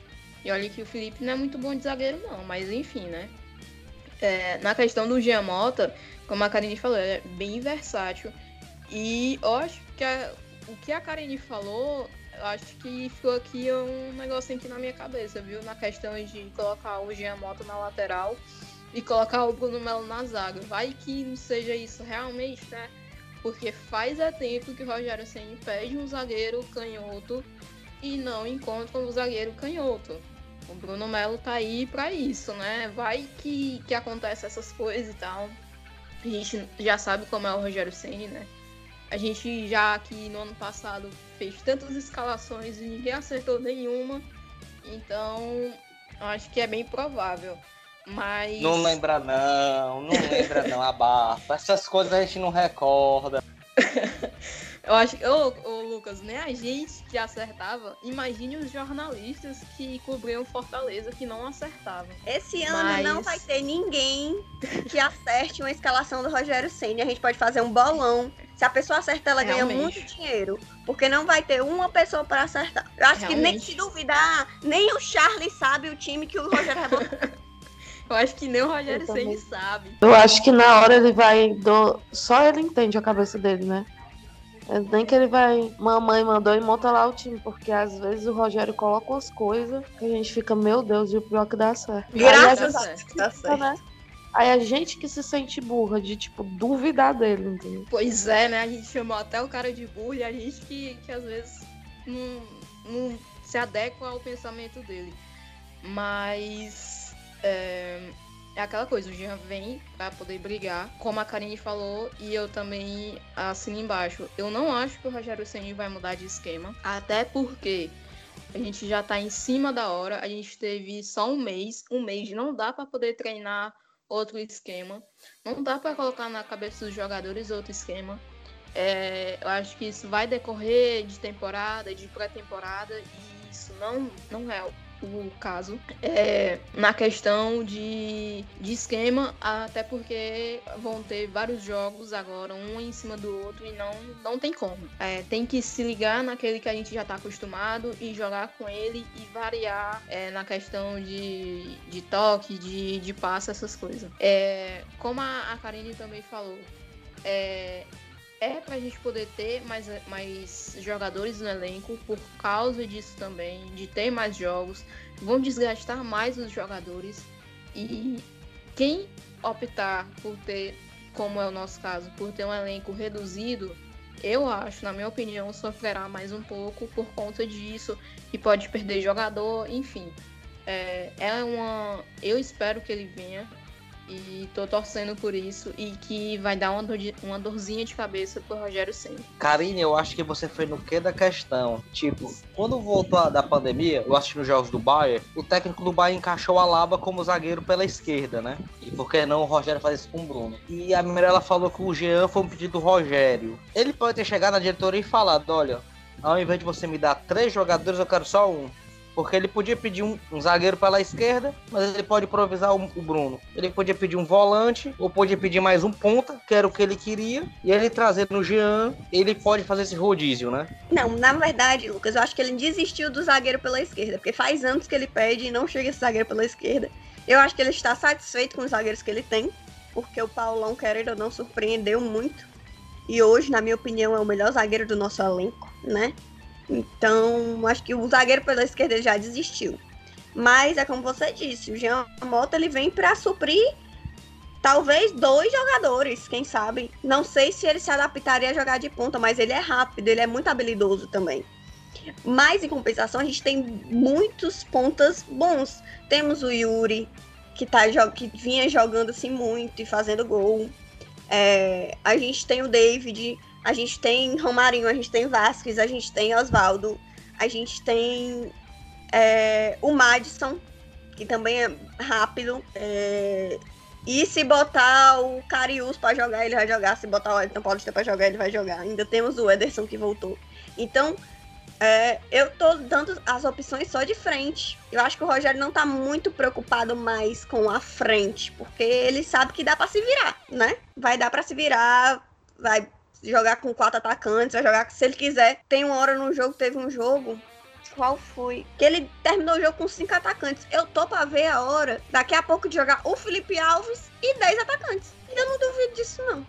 E olha que o Felipe não é muito bom de zagueiro, não, mas enfim, né? É, na questão do Giamota, como a Karine falou, ele é bem versátil. E eu acho que a- o que a Karine falou, acho que ficou aqui um negocinho aqui na minha cabeça, viu? Na questão de colocar o Giamota na lateral e colocar o Bruno Melo na zaga. Vai que não seja isso realmente, né? Porque faz é tempo que o Rogério Senna pede um zagueiro canhoto e não encontra um zagueiro canhoto. O Bruno Melo tá aí pra isso, né? Vai que, que acontece essas coisas e tal. A gente já sabe como é o Rogério Senna, né? A gente já aqui no ano passado fez tantas escalações e ninguém acertou nenhuma. Então, acho que é bem provável. Mas. Não lembra não, não lembra não, abafa. Essas coisas a gente não recorda. Eu acho que, ô, ô, Lucas, nem a gente que acertava, imagine os jornalistas que cobriam Fortaleza que não acertavam. Esse ano Mas- não vai ter ninguém que acerte uma escalação do Rogério Senna. A gente pode fazer um bolão. Se a pessoa acerta, ela ganha Realmente. muito dinheiro. Porque não vai ter uma pessoa para acertar. Eu acho que nem Realmente. se duvidar, nem o Charlie sabe o time que o Rogério vai botar. Eu acho que nem o Rogério. Ceni sabe. Eu acho que na hora ele vai. Do... Só ele entende a cabeça dele, né? É Nem que ele vai. Mamãe mandou e monta lá o time, porque às vezes o Rogério coloca umas coisas que a gente fica, meu Deus, e o pior que dá certo. Graças a. Deus, tá gente, certo. né? Aí a gente que se sente burra, de tipo, duvidar dele, entendeu? Pois é, né? A gente chamou até o cara de burro e a gente que, que às vezes não, não se adequa ao pensamento dele. Mas é, é aquela coisa, o Jean vem pra poder brigar, como a Karine falou, e eu também assino embaixo. Eu não acho que o Rogério Ceni vai mudar de esquema, até porque a gente já tá em cima da hora, a gente teve só um mês, um mês não dá pra poder treinar outro esquema. Não dá para colocar na cabeça dos jogadores outro esquema. É, eu acho que isso vai decorrer de temporada, de pré-temporada, e isso não, não é o caso. É, na questão de, de esquema, até porque vão ter vários jogos agora, um em cima do outro, e não, não tem como. É, tem que se ligar naquele que a gente já está acostumado e jogar com ele e variar é, na questão de, de toque, de, de passe, essas coisas. É, como a, a Karine também falou, é, é pra gente poder ter mais, mais jogadores no elenco por causa disso também, de ter mais jogos, vão desgastar mais os jogadores e quem optar por ter, como é o nosso caso, por ter um elenco reduzido, eu acho, na minha opinião, sofrerá mais um pouco por conta disso e pode perder jogador, enfim. É, é uma. Eu espero que ele venha e tô torcendo por isso e que vai dar uma, dor de- uma dorzinha de cabeça pro Rogério Senna. Karine, eu acho que você foi no que da questão. Tipo, quando voltou da pandemia, eu assisti nos jogos do Bayern, o técnico do Bayern encaixou a Laba como zagueiro pela esquerda, né? E por que não o Rogério faz isso com o Bruno? E a Mirella falou que o Jean foi um pedido do Rogério. Ele pode ter chegado na diretoria e falado, olha, ao invés de você me dar três jogadores, eu quero só um. Porque ele podia pedir um, um zagueiro pela esquerda, mas ele pode improvisar o, o, Bruno. Ele podia pedir um volante, ou podia pedir mais um ponta, que era o que ele queria, e ele trazer no Jean, ele pode fazer esse rodízio, né? Não, na verdade, Lucas, eu acho que ele desistiu do zagueiro pela esquerda, porque faz anos que ele pede e não chega esse zagueiro pela esquerda. Eu acho que ele está satisfeito com os zagueiros que ele tem, porque o Paulão, querendo não, surpreendeu muito. E hoje, na minha opinião, é o melhor zagueiro do nosso elenco, né? Então, acho que o zagueiro pela esquerda já desistiu. Mas é como você disse, o Jean Mota ele vem para suprir talvez dois jogadores, quem sabe. Não sei se ele se adaptaria a jogar de ponta, mas ele é rápido, ele é muito habilidoso também. Mas em compensação, a gente tem muitos pontas bons. Temos o Yuri, que, tá, que vinha jogando assim muito e fazendo gol. É, a gente tem o David, a gente tem Romarinho, a gente tem Vasquez, a gente tem Oswaldo, a gente tem é, o Madison, que também é rápido. É, e se botar o Carius para jogar, ele vai jogar. Se botar o Elton Paulista para jogar, ele vai jogar. Ainda temos o Ederson que voltou. Então, é, eu tô dando as opções só de frente. Eu acho que o Rogério não tá muito preocupado mais com a frente, porque ele sabe que dá para se virar, né? Vai dar para se virar, vai jogar com quatro atacantes, vai jogar se ele quiser. Tem uma hora no jogo, teve um jogo. Qual foi? Que ele terminou o jogo com cinco atacantes. Eu tô pra ver a hora, daqui a pouco, de jogar o Felipe Alves e dez atacantes. Eu não duvido disso, não.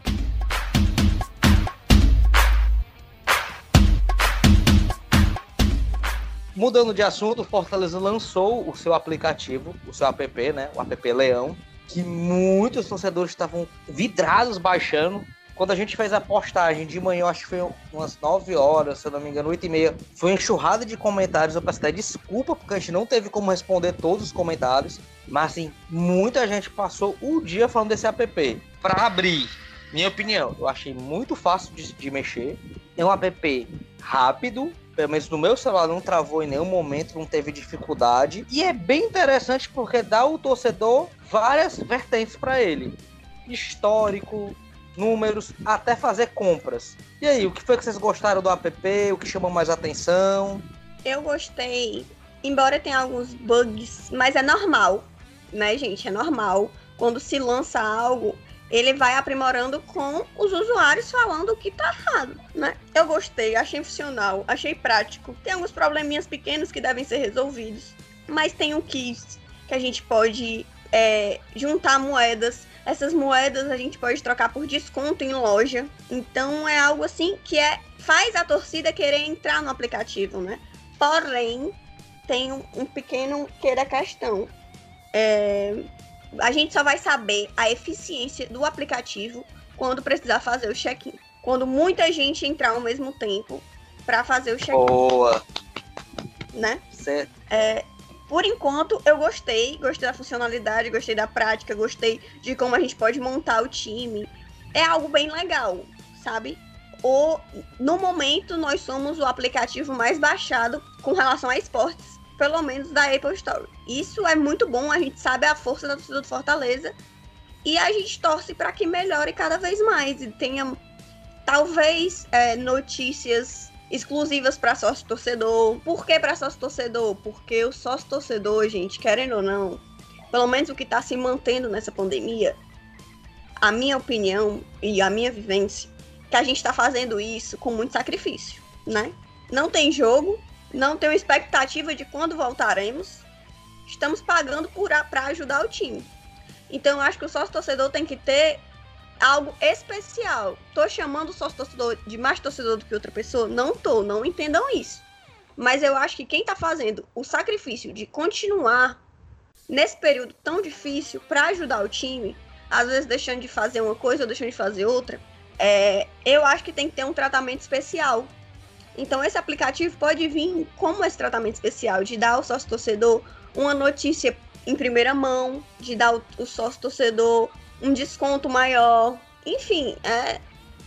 Mudando de assunto, o Fortaleza lançou o seu aplicativo, o seu app, né? O app Leão, que muitos torcedores estavam vidrados baixando quando a gente fez a postagem de manhã, acho que foi umas 9 horas, se eu não me engano, 8 e meia, foi enxurrada de comentários. Eu peço até desculpa, porque a gente não teve como responder todos os comentários. Mas, assim, muita gente passou o dia falando desse app. Para abrir, minha opinião, eu achei muito fácil de, de mexer. É um app rápido, pelo menos no meu celular não travou em nenhum momento, não teve dificuldade. E é bem interessante porque dá ao torcedor várias vertentes para ele. Histórico, números, até fazer compras. E aí, o que foi que vocês gostaram do app? O que chamou mais atenção? Eu gostei, embora tenha alguns bugs, mas é normal, né, gente? É normal. Quando se lança algo, ele vai aprimorando com os usuários falando o que tá errado, né? Eu gostei, achei funcional, achei prático. Tem alguns probleminhas pequenos que devem ser resolvidos, mas tem um kit que a gente pode é, juntar moedas essas moedas a gente pode trocar por desconto em loja. Então é algo assim que é faz a torcida querer entrar no aplicativo, né? Porém, tem um, um pequeno que da questão. É, a gente só vai saber a eficiência do aplicativo quando precisar fazer o check-in. Quando muita gente entrar ao mesmo tempo para fazer o check-in. Boa! Né? Certo. É, por enquanto, eu gostei, gostei da funcionalidade, gostei da prática, gostei de como a gente pode montar o time. É algo bem legal, sabe? O, no momento, nós somos o aplicativo mais baixado com relação a esportes, pelo menos da Apple Store. Isso é muito bom, a gente sabe a força da torcida do Fortaleza e a gente torce para que melhore cada vez mais e tenha talvez é, notícias exclusivas para sócio torcedor. Por que para sócio torcedor? Porque o sócio torcedor, gente, querendo ou não, pelo menos o que está se mantendo nessa pandemia, a minha opinião e a minha vivência, que a gente está fazendo isso com muito sacrifício, né? Não tem jogo, não tem expectativa de quando voltaremos. Estamos pagando para ajudar o time. Então, eu acho que o sócio torcedor tem que ter algo especial. Tô chamando o sócio torcedor de mais torcedor do que outra pessoa? Não tô, não entendam isso. Mas eu acho que quem tá fazendo o sacrifício de continuar nesse período tão difícil para ajudar o time, às vezes deixando de fazer uma coisa ou deixando de fazer outra, é, eu acho que tem que ter um tratamento especial. Então esse aplicativo pode vir como esse tratamento especial, de dar ao sócio torcedor uma notícia em primeira mão, de dar o sócio torcedor um desconto maior. Enfim, é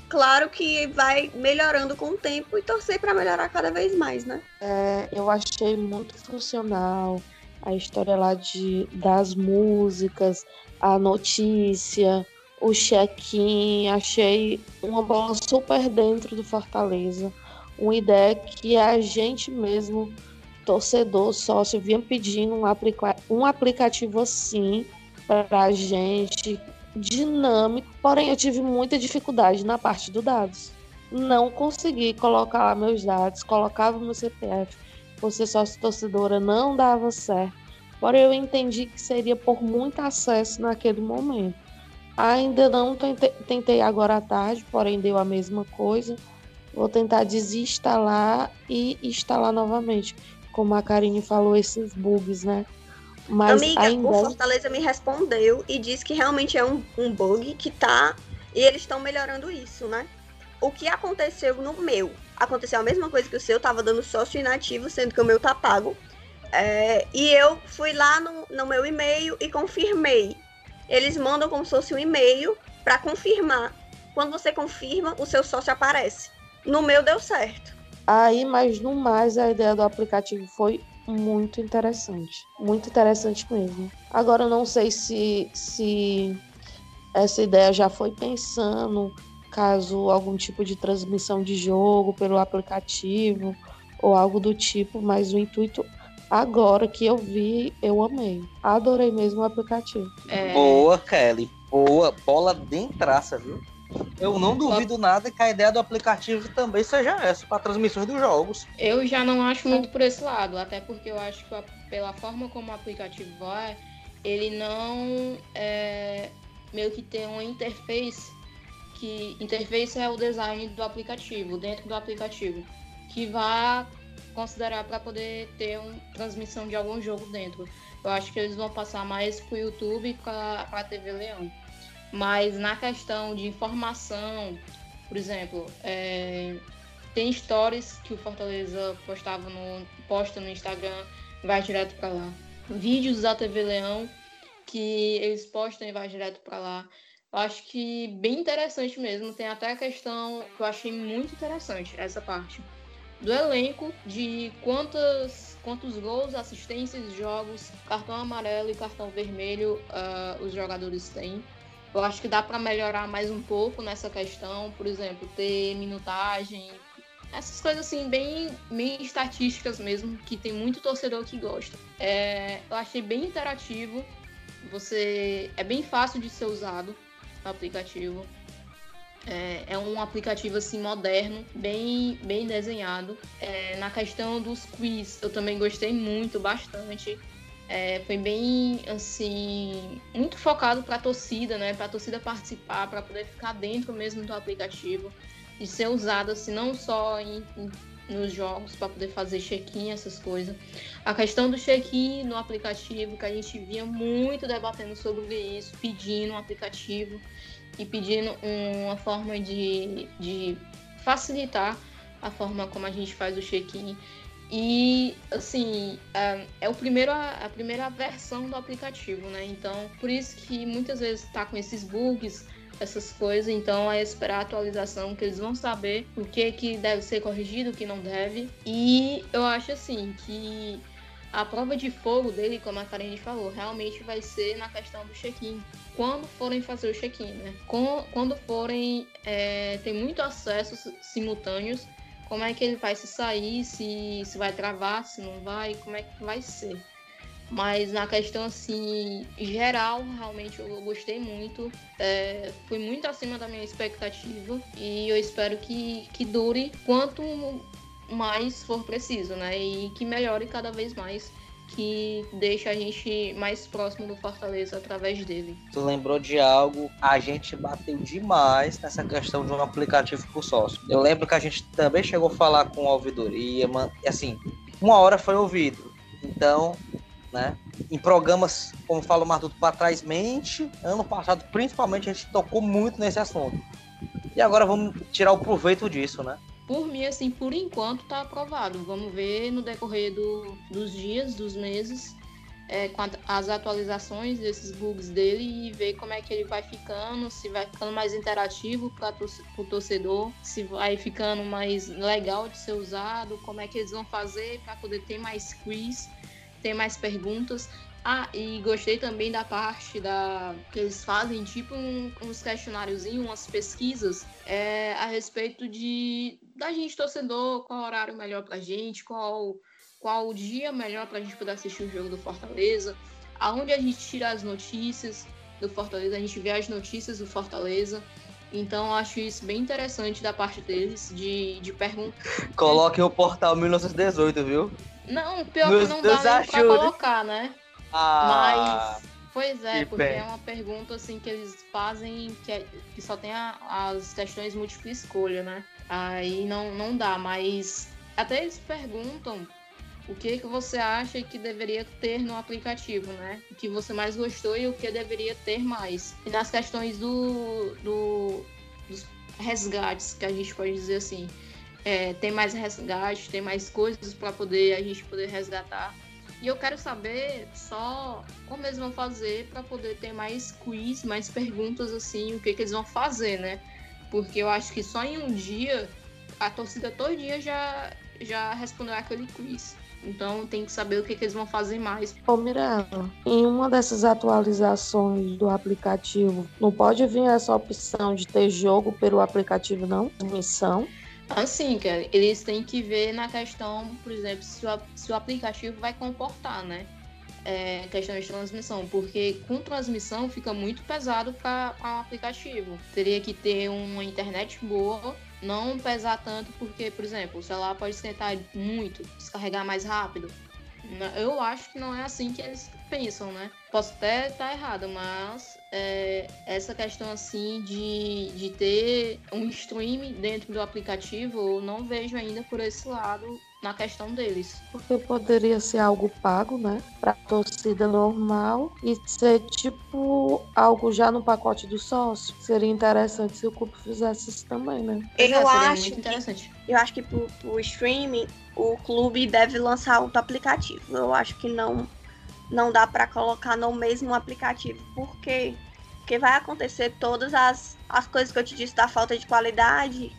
claro que vai melhorando com o tempo e torcer para melhorar cada vez mais, né? É, eu achei muito funcional a história lá de, das músicas, a notícia, o check-in. Achei uma bola super dentro do Fortaleza. Uma ideia que a gente mesmo torcedor, sócio, vinha pedindo um, aplica um aplicativo assim para a gente, dinâmico, porém eu tive muita dificuldade na parte dos dados. Não consegui colocar lá meus dados, colocava meu CPF, você sócio torcedora, não dava certo. Porém eu entendi que seria por muito acesso naquele momento. Ainda não tentei agora à tarde, porém deu a mesma coisa. Vou tentar desinstalar e instalar novamente. Como a Karine falou, esses bugs, né? Mas Amiga, ainda... o Fortaleza me respondeu e disse que realmente é um, um bug que tá. E eles estão melhorando isso, né? O que aconteceu no meu? Aconteceu a mesma coisa que o seu, tava dando sócio inativo, sendo que o meu tá pago. É, e eu fui lá no, no meu e-mail e confirmei. Eles mandam como se fosse um e-mail para confirmar. Quando você confirma, o seu sócio aparece. No meu deu certo. Aí, mas no mais, a ideia do aplicativo foi muito interessante. Muito interessante mesmo. Agora, eu não sei se, se essa ideia já foi pensando caso algum tipo de transmissão de jogo pelo aplicativo ou algo do tipo, mas o intuito agora que eu vi, eu amei. Adorei mesmo o aplicativo. É... Boa, Kelly. Boa. Bola dentraça, viu? Eu não duvido nada que a ideia do aplicativo também seja essa, para transmissões dos jogos. Eu já não acho muito por esse lado, até porque eu acho que pela forma como o aplicativo vai, ele não é, meio que tem uma interface que interface é o design do aplicativo, dentro do aplicativo, que vai considerar para poder ter uma transmissão de algum jogo dentro. Eu acho que eles vão passar mais para o YouTube e para a TV Leão. Mas na questão de informação, por exemplo, é, tem stories que o Fortaleza postava no, posta no Instagram, vai direto para lá. Vídeos da TV Leão que eles postam e vai direto para lá. Eu acho que bem interessante mesmo. Tem até a questão que eu achei muito interessante, essa parte. Do elenco, de quantas, quantos gols, assistências, jogos, cartão amarelo e cartão vermelho uh, os jogadores têm. Eu acho que dá para melhorar mais um pouco nessa questão, por exemplo, ter minutagem, essas coisas assim, bem, bem estatísticas mesmo, que tem muito torcedor que gosta. É, eu achei bem interativo, você é bem fácil de ser usado o aplicativo. É, é, um aplicativo assim moderno, bem, bem desenhado. É, na questão dos quiz, eu também gostei muito, bastante. É, foi bem, assim, muito focado para a torcida, né? Para a torcida participar, para poder ficar dentro mesmo do aplicativo e ser usado, assim, não só em, em, nos jogos para poder fazer check-in, essas coisas. A questão do check-in no aplicativo, que a gente via muito debatendo sobre isso, pedindo um aplicativo e pedindo uma forma de, de facilitar a forma como a gente faz o check-in. E, assim, é, é o primeiro, a primeira versão do aplicativo, né? Então, por isso que muitas vezes está com esses bugs, essas coisas. Então, é esperar a atualização, que eles vão saber o que, que deve ser corrigido, o que não deve. E eu acho, assim, que a prova de fogo dele, como a Karen falou, realmente vai ser na questão do check-in. Quando forem fazer o check-in, né? Quando forem é, ter muito acessos simultâneos como é que ele vai se sair, se, se vai travar, se não vai, como é que vai ser. Mas na questão assim, geral, realmente eu gostei muito. É, muito acima da minha expectativa e eu espero que, que dure quanto mais for preciso, né? E que melhore cada vez mais que deixa a gente mais próximo do Fortaleza através dele. Tu lembrou de algo? A gente bateu demais nessa questão de um aplicativo por sócio. Eu lembro que a gente também chegou a falar com a ouvidoria, assim, uma hora foi ouvido. Então, né? Em programas, como fala o Marduto, para trás mente, ano passado principalmente a gente tocou muito nesse assunto. E agora vamos tirar o proveito disso, né? Por mim, assim, por enquanto tá aprovado. Vamos ver no decorrer do, dos dias, dos meses, é, com as atualizações desses bugs dele e ver como é que ele vai ficando, se vai ficando mais interativo para o torcedor, se vai ficando mais legal de ser usado, como é que eles vão fazer para poder ter mais quiz, ter mais perguntas. Ah, e gostei também da parte da que eles fazem tipo um, uns questionários, umas pesquisas é, a respeito de da gente torcedor, qual horário melhor pra gente, qual qual o dia melhor para a gente poder assistir o jogo do Fortaleza, aonde a gente tira as notícias do Fortaleza, a gente vê as notícias do Fortaleza. Então eu acho isso bem interessante da parte deles de, de perguntar. Coloquem o portal 1918, viu? Não, pior Nos, que não dá nem pra colocar, né? Ah, Mas, pois é, porque é uma pergunta assim que eles fazem que, é, que só tem a, as questões múltipla escolha, né? Aí não, não dá, mas até eles perguntam o que, que você acha que deveria ter no aplicativo, né? O que você mais gostou e o que deveria ter mais. E nas questões do, do dos resgates, que a gente pode dizer assim, é, tem mais resgate, tem mais coisas para poder a gente poder resgatar. E eu quero saber só como eles vão fazer para poder ter mais quiz, mais perguntas assim, o que, que eles vão fazer, né? Porque eu acho que só em um dia a torcida todinha já, já respondeu aquele quiz. Então tem que saber o que, que eles vão fazer mais. Ô Mirella, em uma dessas atualizações do aplicativo, não pode vir essa opção de ter jogo pelo aplicativo, não? Missão? Assim, cara, eles têm que ver na questão, por exemplo, se o, se o aplicativo vai comportar, né? É, questão de transmissão, porque com transmissão fica muito pesado para o aplicativo. Teria que ter uma internet boa não pesar tanto, porque, por exemplo, o celular pode esquentar muito, descarregar mais rápido. Eu acho que não é assim que eles pensam, né? Posso até estar errado, mas é, essa questão assim de, de ter um stream dentro do aplicativo, eu não vejo ainda por esse lado na questão deles. Porque poderia ser algo pago, né? Pra torcida normal e ser tipo algo já no pacote do sócio. Seria interessante se o clube fizesse isso também, né? Eu é, acho muito interessante. Que, eu acho que pro, pro streaming o clube deve lançar outro aplicativo. Eu acho que não não dá para colocar no mesmo aplicativo. Por quê? Porque vai acontecer todas as, as coisas que eu te disse da falta de qualidade,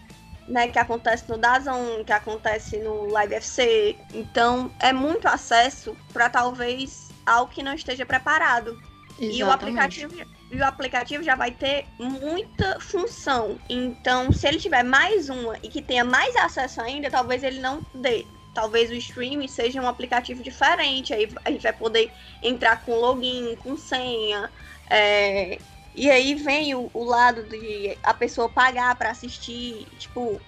né, que acontece no Dazon, que acontece no Live FC. Então, é muito acesso para talvez algo que não esteja preparado. Exatamente. E o aplicativo e o aplicativo já vai ter muita função. Então, se ele tiver mais uma e que tenha mais acesso ainda, talvez ele não dê. Talvez o streaming seja um aplicativo diferente. Aí a gente vai poder entrar com login, com senha. É, e aí vem o, o, lado de a pessoa pagar para assistir, tipo,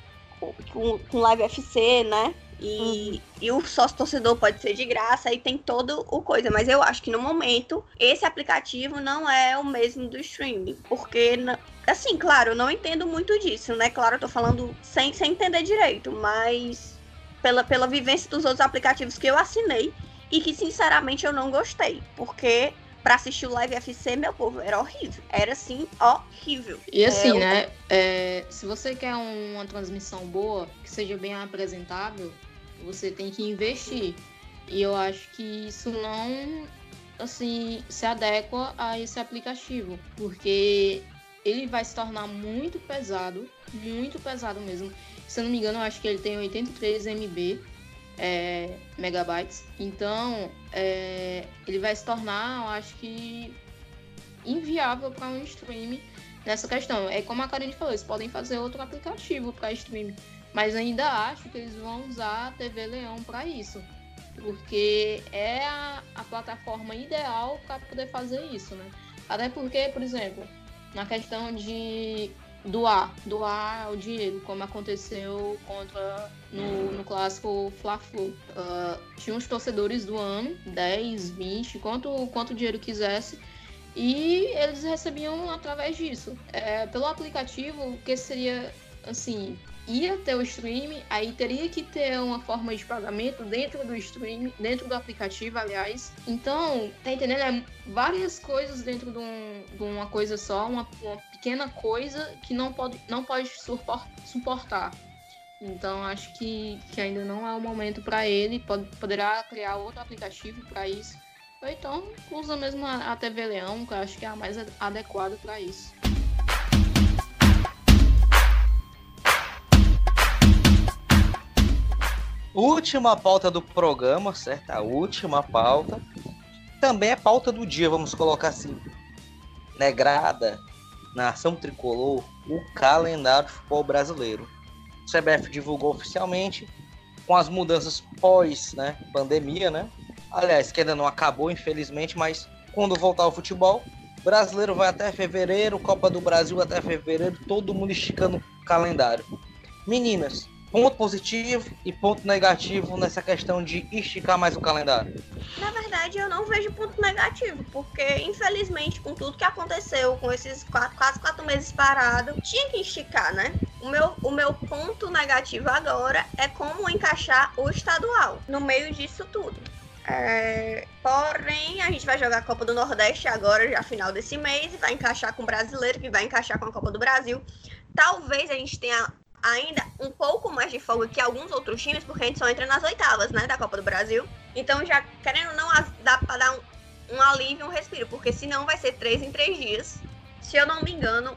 com, com live FC, né? E, uhum. e o sócio torcedor pode ser de graça, aí tem todo o coisa. Mas eu acho que no momento, esse aplicativo não é o mesmo do streaming. Porque, assim, claro, eu não entendo muito disso, né? Claro, eu tô falando sem, sem entender direito, mas pela, pela vivência dos outros aplicativos que eu assinei e que, sinceramente, eu não gostei. Porque para assistir o Live FC, meu povo, era horrível. Era assim, horrível. E assim, é, né? É, se você quer uma transmissão boa, que seja bem apresentável, você tem que investir. E eu acho que isso não assim se adequa a esse aplicativo, porque ele vai se tornar muito pesado, muito pesado mesmo. Se eu não me engano, eu acho que ele tem 83 MB é, megabytes. Então, é, ele vai se tornar, eu acho que, inviável para um stream nessa questão. É como a Karine falou, eles podem fazer outro aplicativo para stream, mas ainda acho que eles vão usar a TV Leão para isso. Porque é a, a plataforma ideal para poder fazer isso, né? Até porque, por exemplo, na questão de doar, doar o dinheiro, como aconteceu contra no, no clássico Fla-Flu. Uh, tinha os torcedores do ano, 10, 20, quanto, quanto dinheiro quisesse, e eles recebiam através disso. É, pelo aplicativo, que seria assim, ia ter o stream, aí teria que ter uma forma de pagamento dentro do stream, dentro do aplicativo, aliás. Então, tá entendendo? É várias coisas dentro de, um, de uma coisa só, uma, uma, pequena coisa que não pode, não pode suportar. Então, acho que, que ainda não é o momento para ele. Pode, poderá criar outro aplicativo para isso. Ou então, usa mesmo a, a TV Leão, que eu acho que é a mais adequada para isso. Última pauta do programa, certo? A última pauta. Também é pauta do dia, vamos colocar assim. Negrada, nação tricolor, o calendário do futebol brasileiro. O CBF divulgou oficialmente com as mudanças pós, né, pandemia, né? Aliás, que ainda não acabou, infelizmente, mas quando voltar ao futebol, brasileiro vai até fevereiro, Copa do Brasil até fevereiro, todo mundo esticando o calendário. Meninas, ponto positivo e ponto negativo nessa questão de esticar mais o calendário? Na verdade, eu não vejo ponto negativo, porque infelizmente, com tudo que aconteceu, com esses quatro, quase quatro meses parado, tinha que esticar, né? O meu, o meu ponto negativo agora é como encaixar o estadual no meio disso tudo. É, porém, a gente vai jogar a Copa do Nordeste agora, já final desse mês, e vai encaixar com o brasileiro, que vai encaixar com a Copa do Brasil. Talvez a gente tenha ainda um pouco mais de folga que alguns outros times, porque a gente só entra nas oitavas, né, da Copa do Brasil. Então, já querendo não, dá pra dar um, um alívio, um respiro, porque senão vai ser três em três dias. Se eu não me engano,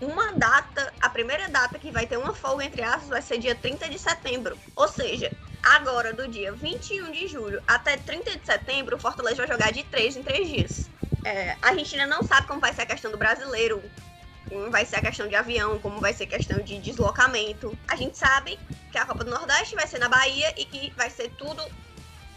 uma data, a primeira data que vai ter uma folga entre aspas vai ser dia 30 de setembro. Ou seja, agora do dia 21 de julho até 30 de setembro, o Fortaleza vai jogar de três em três dias. É, a gente ainda não sabe como vai ser a questão do brasileiro, como vai ser a questão de avião, como vai ser a questão de deslocamento. A gente sabe que a Copa do Nordeste vai ser na Bahia e que vai ser tudo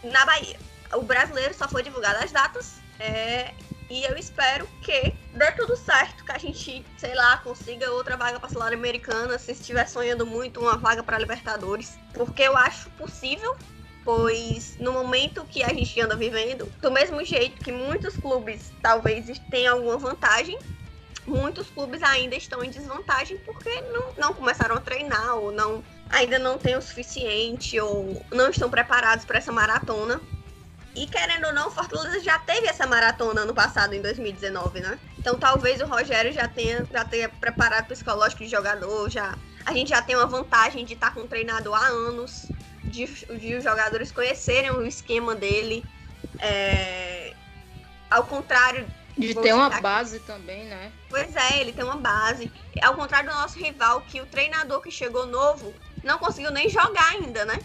na Bahia. O brasileiro só foi divulgado as datas é, e eu espero que dê tudo certo, que a gente, sei lá, consiga outra vaga para salário americana, se estiver sonhando muito uma vaga para Libertadores, porque eu acho possível pois no momento que a gente anda vivendo, do mesmo jeito que muitos clubes talvez tenham alguma vantagem, muitos clubes ainda estão em desvantagem porque não, não começaram a treinar ou não ainda não têm o suficiente ou não estão preparados para essa maratona. E querendo ou não, o Fortaleza já teve essa maratona ano passado, em 2019, né? Então talvez o Rogério já tenha, já tenha preparado o psicológico de jogador, já, a gente já tem uma vantagem de estar com um treinador há anos, de, de os jogadores conhecerem o esquema dele. É, ao contrário de ter uma base também, né? Pois é, ele tem uma base. Ao contrário do nosso rival, que o treinador que chegou novo não conseguiu nem jogar ainda, né?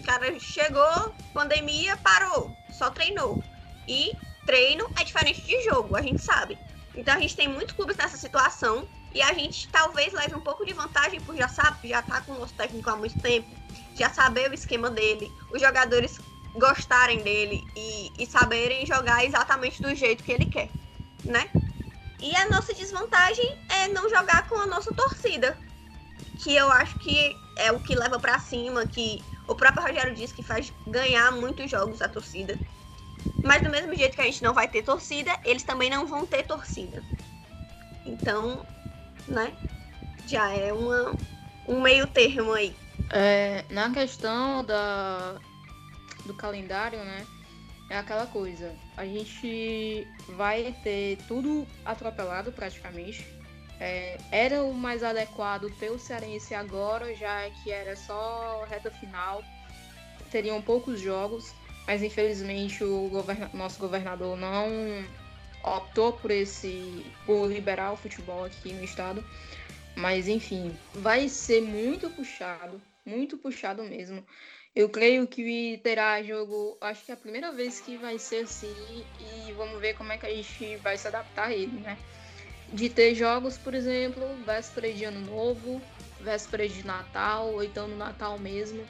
O cara chegou, pandemia, parou, só treinou. E treino é diferente de jogo, a gente sabe. Então a gente tem muitos clubes nessa situação e a gente talvez leve um pouco de vantagem por já sabe, já tá com o nosso técnico há muito tempo, já saber o esquema dele, os jogadores gostarem dele e, e saberem jogar exatamente do jeito que ele quer, né? E a nossa desvantagem é não jogar com a nossa torcida, que eu acho que é o que leva para cima, que o próprio Rogério disse que faz ganhar muitos jogos a torcida. Mas do mesmo jeito que a gente não vai ter torcida, eles também não vão ter torcida. Então, né? Já é uma, um meio termo aí. É, na questão da, do calendário, né? É aquela coisa. A gente vai ter tudo atropelado praticamente. É, era o mais adequado ter o Cearense agora, já que era só reta final. Teriam poucos jogos, mas infelizmente o governa nosso governador não optou por esse por liberar o futebol aqui no estado. Mas enfim, vai ser muito puxado, muito puxado mesmo. Eu creio que terá jogo, acho que é a primeira vez que vai ser assim, e vamos ver como é que a gente vai se adaptar a ele, né? De ter jogos, por exemplo, véspera de ano novo, véspera de Natal, ou então no Natal mesmo.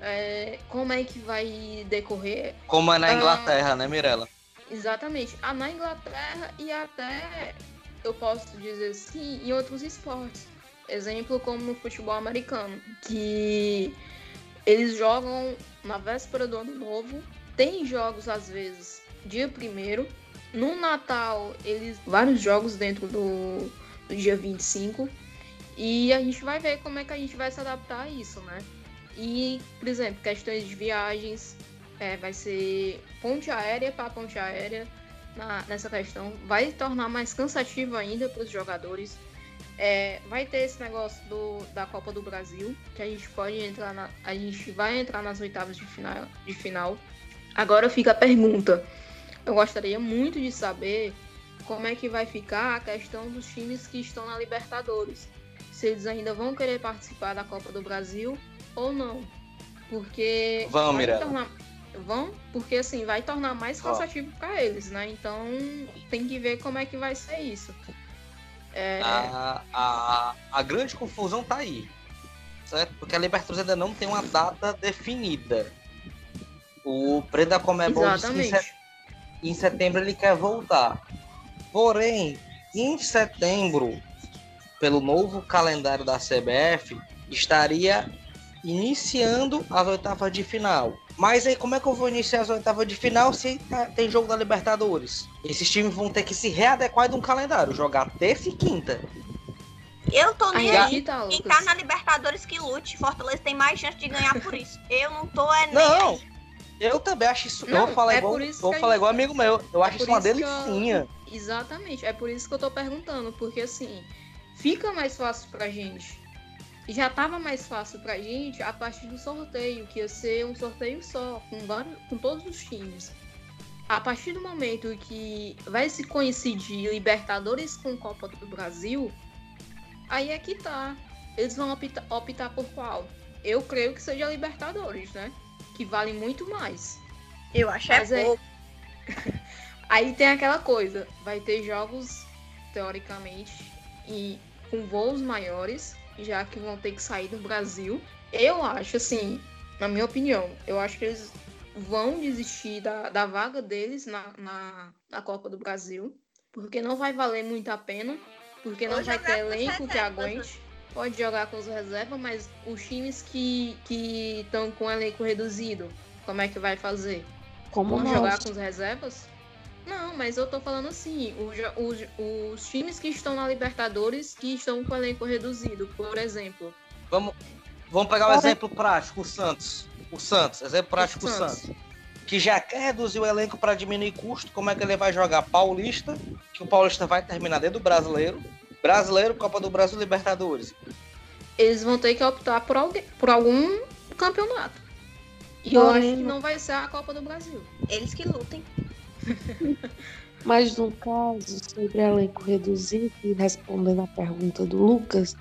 É, como é que vai decorrer? Como é na ah, Inglaterra, ah, né, Mirella? Exatamente. Ah, na Inglaterra e até, eu posso dizer assim, em outros esportes. Exemplo como no futebol americano, que eles jogam na véspera do ano novo. Tem jogos às vezes dia primeiro. No Natal, eles vários jogos dentro do, do dia 25. E a gente vai ver como é que a gente vai se adaptar a isso, né? E, por exemplo, questões de viagens, é, vai ser ponte aérea para ponte aérea na, nessa questão. Vai tornar mais cansativo ainda para os jogadores. É, vai ter esse negócio do, da Copa do Brasil, que a gente pode entrar na, a gente vai entrar nas oitavas de final, de final. Agora fica a pergunta. Eu gostaria muito de saber como é que vai ficar a questão dos times que estão na Libertadores. Se eles ainda vão querer participar da Copa do Brasil ou não. Porque vão, Mirella. Tornar... Vão, porque assim vai tornar mais cansativo para eles, né? Então tem que ver como é que vai ser isso. É... A, a, a grande confusão tá aí. certo? Porque a Libertadores ainda não tem uma data definida. O presidente da Comebol em, set- em setembro ele quer voltar. Porém, em setembro, pelo novo calendário da CBF, estaria iniciando as oitavas de final. Mas aí como é que eu vou iniciar as oitavas de final se tá- tem jogo da Libertadores? Esses times vão ter que se readequar de um calendário, jogar terça e quinta. Eu tô nem Aí aí. tá, Quem tá na Libertadores que lute. Fortaleza tem mais chance de ganhar por isso. Eu não tô é nem Não, aí. eu também acho isso. eu Não, vou falar é igual, por isso vou falar gente- igual amigo meu. Eu acho por isso uma isso que eu- delicinha. Exatamente, é por isso que eu tô perguntando, porque assim, fica mais fácil pra gente. Já tava mais fácil pra gente a partir do sorteio, que ia ser um sorteio só, com, vários, com todos os times. A partir do momento que vai se coincidir Libertadores com Copa do Brasil, aí é que tá. Eles vão optar, optar por qual? Eu creio que seja Libertadores, né? Que vale muito mais. Eu acho é Mas é- pouco. Aí tem aquela coisa, vai ter jogos, teoricamente, e com voos maiores, já que vão ter que sair do Brasil. Eu acho, assim, na minha opinião, eu acho que eles vão desistir da, da vaga deles na, na, na Copa do Brasil, porque não vai valer muito a pena, porque não Ou vai ter elenco que aguente. Pode jogar com os reservas, mas os times que estão com elenco reduzido, como é que vai fazer? Como Vamos nós. jogar com os reservas? Não, mas eu tô falando assim, os, os, os times que estão na Libertadores que estão com elenco reduzido, por exemplo. Vamos, vamos pegar um Ora. exemplo prático, o Santos. O Santos, exemplo prático, o Santos. Santos. Que já quer reduzir o elenco para diminuir custo. Como é que ele vai jogar Paulista? Que o Paulista vai terminar dentro do brasileiro. Brasileiro, Copa do Brasil, Libertadores. Eles vão ter que optar por, alguém, por algum campeonato. E eu acho que não vai ser a Copa do Brasil. Eles que lutem. Mas no caso, sobre elenco reduzido, e respondendo a pergunta do Lucas,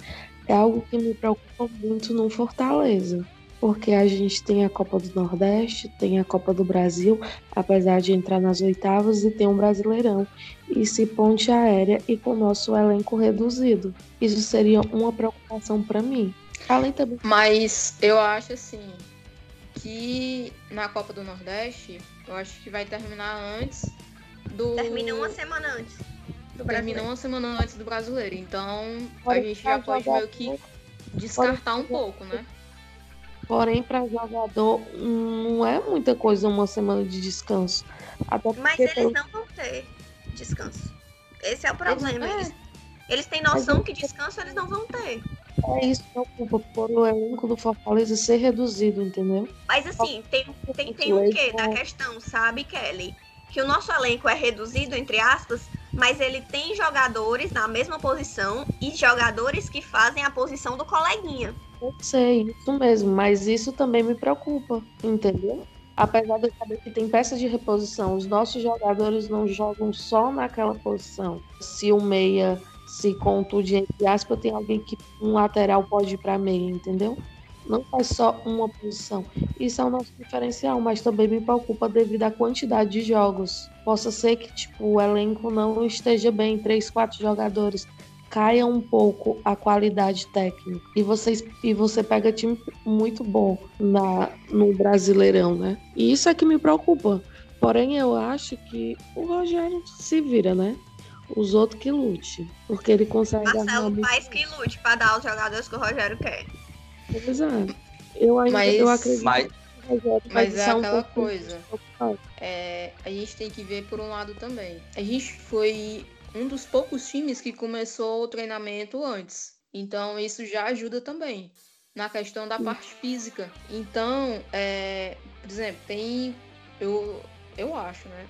é algo que me preocupa muito no Fortaleza. Porque a gente tem a Copa do Nordeste, tem a Copa do Brasil, apesar de entrar nas oitavas, e tem um Brasileirão. E se ponte aérea e com o nosso elenco reduzido. Isso seria uma preocupação para mim. Além também Mas eu acho assim que na Copa do Nordeste, eu acho que vai terminar antes do. Termina uma semana antes. Do Termina Brasileiro. uma semana antes do brasileiro. Então a gente já pode jogar meio que descartar um pouco, né? Porém, para jogador, não é muita coisa uma semana de descanso. Até Mas eles pelo- não vão ter descanso. Esse é o problema. é. Eles, eles têm noção que descanso eles não vão ter. É isso que preocupa, por o elenco do Fortaleza ser reduzido, entendeu? Mas assim, tem, tem, tem o quê da questão, sabe, Kelly? Que o nosso elenco é reduzido, entre aspas, mas ele tem jogadores na mesma posição e jogadores que fazem a posição do coleguinha. Eu sei, isso mesmo, mas isso também me preocupa, entendeu? Apesar de eu saber que tem peças de reposição, os nossos jogadores não jogam só naquela posição. Se o meia se contunde, entre aspas, tem alguém que um lateral pode ir para meia, entendeu? Não faz só uma posição. Isso é o nosso diferencial, mas também me preocupa devido à quantidade de jogos. Possa ser que tipo, o elenco não esteja bem, três, quatro jogadores caia um pouco a qualidade técnica. E, vocês, e você pega time muito bom na, no Brasileirão, né? E isso é que me preocupa. Porém, eu acho que o Rogério se vira, né? Os outros que lute. Porque ele consegue arrumar Marcelo muito- faz que lute para dar os jogadores que o Rogério quer. Pois é. Eu ainda Mas- eu acredito Mas, que o Rogério vai Mas é um aquela pouco coisa. É, a gente tem que ver por um lado também. A gente foi um dos poucos times que começou o treinamento antes. Então isso já ajuda também na questão da parte física. Então, é, por exemplo, tem eu eu acho, né?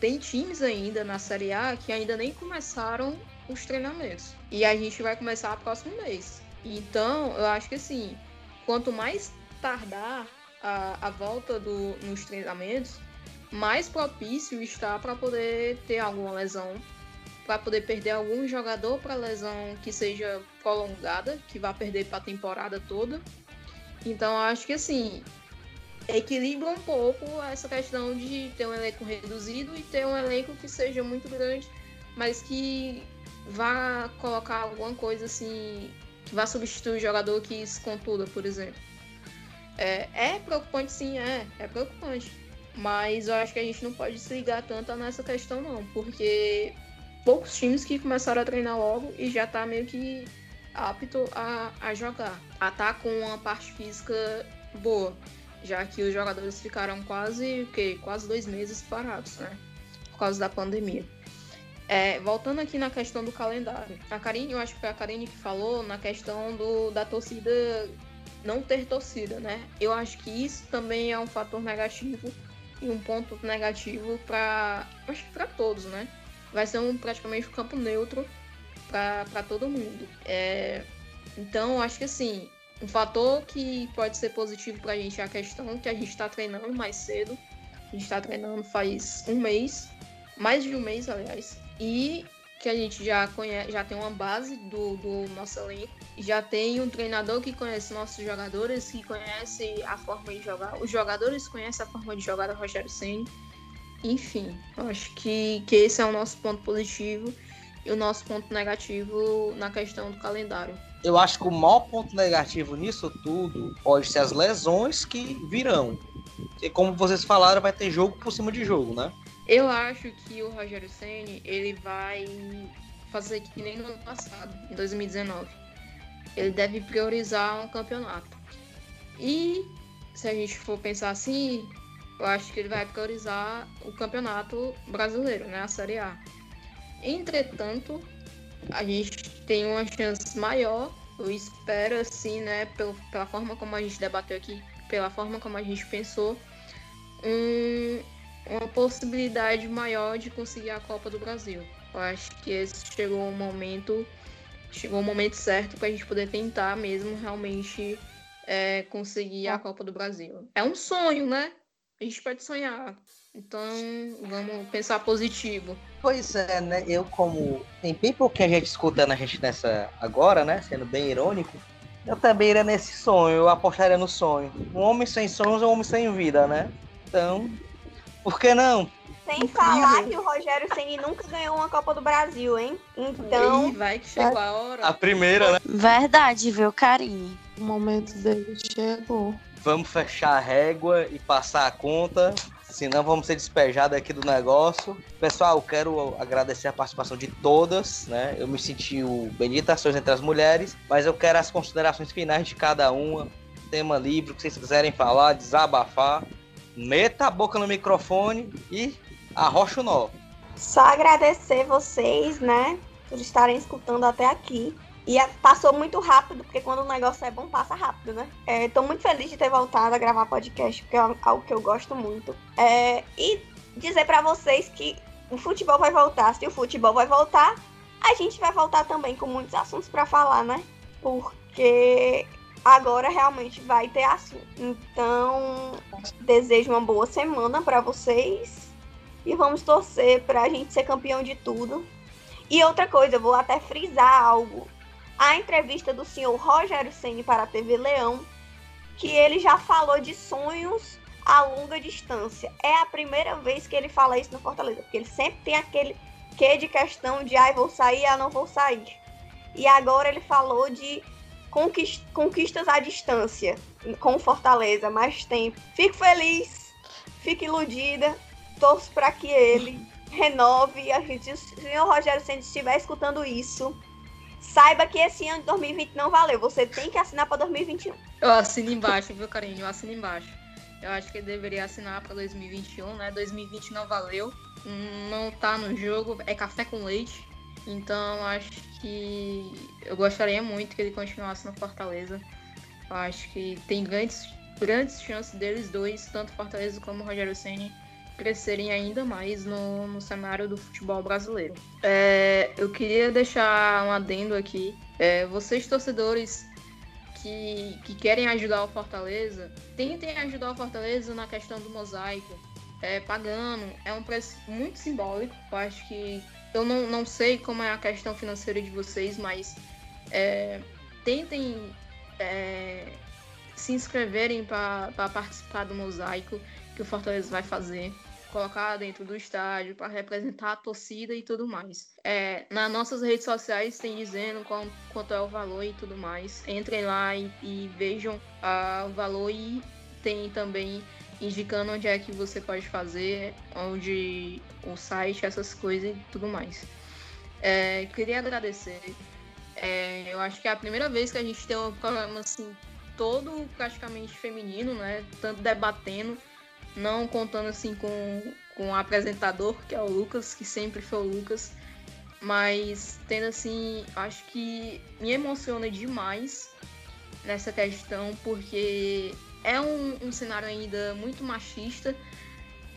Tem times ainda na Série A que ainda nem começaram os treinamentos. E a gente vai começar próximo mês. Então, eu acho que assim, quanto mais tardar a, a volta do, nos treinamentos, mais propício está para poder ter alguma lesão, para poder perder algum jogador para lesão que seja prolongada, que vá perder para a temporada toda. Então eu acho que assim equilibra um pouco essa questão de ter um elenco reduzido e ter um elenco que seja muito grande, mas que vá colocar alguma coisa assim que vai substituir o jogador que se contuda, por exemplo. É, é preocupante sim, é, é preocupante. Mas eu acho que a gente não pode se ligar tanto nessa questão não, porque poucos times que começaram a treinar logo e já tá meio que apto a, a jogar. A tá com uma parte física boa, já que os jogadores ficaram quase, o quê? quase dois meses parados, né? Por causa da pandemia. É, voltando aqui na questão do calendário. A Karine, eu acho que foi a Karine que falou na questão do, da torcida não ter torcida, né? Eu acho que isso também é um fator negativo e um ponto negativo para para todos, né? Vai ser um praticamente um campo neutro para todo mundo. É, então, acho que assim, um fator que pode ser positivo para a gente é a questão que a gente está treinando mais cedo. A gente está treinando faz um mês, mais de um mês, aliás e que a gente já conhece, já tem uma base do, do nosso elenco, já tem um treinador que conhece nossos jogadores, que conhece a forma de jogar, os jogadores conhecem a forma de jogar do Rogério Senna. Enfim, acho que, que esse é o nosso ponto positivo e o nosso ponto negativo na questão do calendário. Eu acho que o maior ponto negativo nisso tudo pode ser as lesões que virão. E como vocês falaram, vai ter jogo por cima de jogo, né? Eu acho que o Rogério Ceni ele vai fazer que nem no ano passado, em 2019. Ele deve priorizar um campeonato. E se a gente for pensar assim, eu acho que ele vai priorizar o campeonato brasileiro, né, a Série A. Entretanto, a gente tem uma chance maior, eu espero assim, né, pela, pela forma como a gente debateu aqui, pela forma como a gente pensou, um, uma possibilidade maior de conseguir a Copa do Brasil. Eu acho que esse chegou o um momento, chegou o um momento certo para a gente poder tentar mesmo realmente é, conseguir a Copa do Brasil. É um sonho, né? A gente pode sonhar. Então, vamos pensar positivo. Pois é, né? Eu como tem bem pouquinha gente escutando a gente nessa agora, né? Sendo bem irônico, eu também iria nesse sonho, eu apostaria no sonho. Um homem sem sonhos é um homem sem vida, né? Então, por que não? Sem falar que o Rogério Ceni nunca ganhou uma Copa do Brasil, hein? Então. Ih, vai que chegou a hora. A primeira, né? Verdade, viu, carinho? O momento dele chegou. Vamos fechar a régua e passar a conta. Senão vamos ser despejados aqui do negócio. Pessoal, quero agradecer a participação de todas, né? Eu me senti o Benditações entre as mulheres, mas eu quero as considerações finais de cada uma. Tema livre, o que vocês quiserem falar, desabafar meta a boca no microfone e arrocha o nó. Só agradecer vocês, né, por estarem escutando até aqui. E passou muito rápido, porque quando o negócio é bom, passa rápido, né? É, muito feliz de ter voltado a gravar podcast, porque é algo que eu gosto muito. É, e dizer para vocês que o futebol vai voltar. Se o futebol vai voltar, a gente vai voltar também com muitos assuntos para falar, né? Porque agora realmente vai ter assunto. Então, desejo uma boa semana para vocês e vamos torcer para a gente ser campeão de tudo. E outra coisa, eu vou até frisar algo. A entrevista do senhor Rogério Ceni para a TV Leão, que ele já falou de sonhos a longa distância. É a primeira vez que ele fala isso no Fortaleza, porque ele sempre tem aquele que de questão de ai, ah, vou sair, ah, não vou sair. E agora ele falou de conquistas à distância com Fortaleza, mais tempo. Fico feliz, fico iludida, torço para que ele renove. A gente, se o senhor Rogério Santos estiver escutando isso, saiba que esse ano de 2020 não valeu. Você tem que assinar para 2021. Eu assino embaixo, viu, carinho? Eu assino embaixo. Eu acho que deveria assinar para 2021, né? 2020 não valeu. Não tá no jogo, é café com leite. Então acho que eu gostaria muito que ele continuasse no Fortaleza. Eu acho que tem grandes, grandes chances deles dois, tanto Fortaleza como Rogério Ceni, crescerem ainda mais no, no cenário do futebol brasileiro. É, eu queria deixar um adendo aqui. É, vocês torcedores que, que querem ajudar o Fortaleza, tentem ajudar o Fortaleza na questão do mosaico. É, pagando, é um preço muito simbólico. Eu acho que eu não, não sei como é a questão financeira de vocês, mas é, tentem é, se inscreverem para participar do mosaico que o Fortaleza vai fazer. Colocar dentro do estádio para representar a torcida e tudo mais. É, nas nossas redes sociais tem dizendo qual, quanto é o valor e tudo mais. Entrem lá e, e vejam ah, o valor e tem também indicando onde é que você pode fazer, onde o site, essas coisas e tudo mais. É, queria agradecer. É, eu acho que é a primeira vez que a gente tem um programa assim todo praticamente feminino, né? Tanto debatendo, não contando assim com, com o apresentador, que é o Lucas, que sempre foi o Lucas, mas tendo assim, acho que me emociona demais nessa questão, porque é um, um cenário ainda muito machista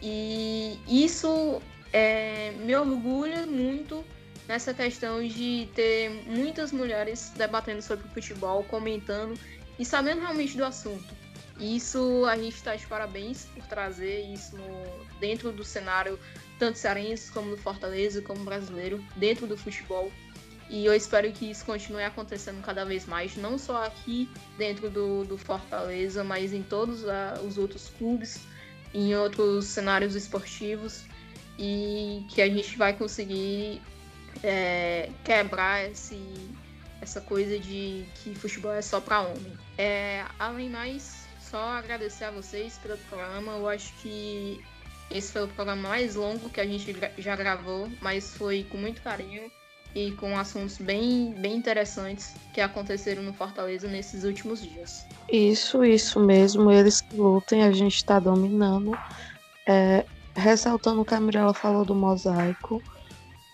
e isso é, me orgulha muito nessa questão de ter muitas mulheres debatendo sobre futebol, comentando e sabendo realmente do assunto. Isso a gente está de parabéns por trazer isso no, dentro do cenário, tanto cearense como do Fortaleza, como brasileiro, dentro do futebol. E eu espero que isso continue acontecendo cada vez mais, não só aqui dentro do, do Fortaleza, mas em todos a, os outros clubes, em outros cenários esportivos, e que a gente vai conseguir é, quebrar esse, essa coisa de que futebol é só para homem. É, além mais, só agradecer a vocês pelo programa. Eu acho que esse foi o programa mais longo que a gente já gravou, mas foi com muito carinho e com assuntos bem, bem interessantes que aconteceram no Fortaleza nesses últimos dias. Isso, isso mesmo. Eles que lutem, a gente está dominando. É, ressaltando o que a Mirella falou do mosaico,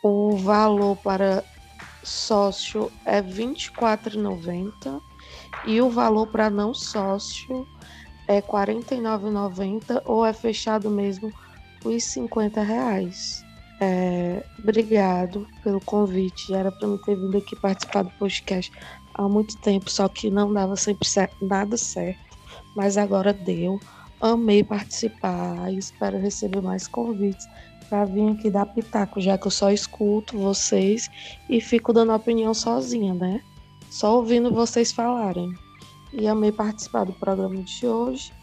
o valor para sócio é R$ 24,90 e o valor para não sócio é R$ 49,90 ou é fechado mesmo por 50 reais. É, obrigado pelo convite. Era para eu ter vindo aqui participar do podcast há muito tempo, só que não dava sempre certo, nada certo. Mas agora deu. Amei participar e espero receber mais convites para vir aqui dar pitaco, já que eu só escuto vocês e fico dando opinião sozinha, né? Só ouvindo vocês falarem. E amei participar do programa de hoje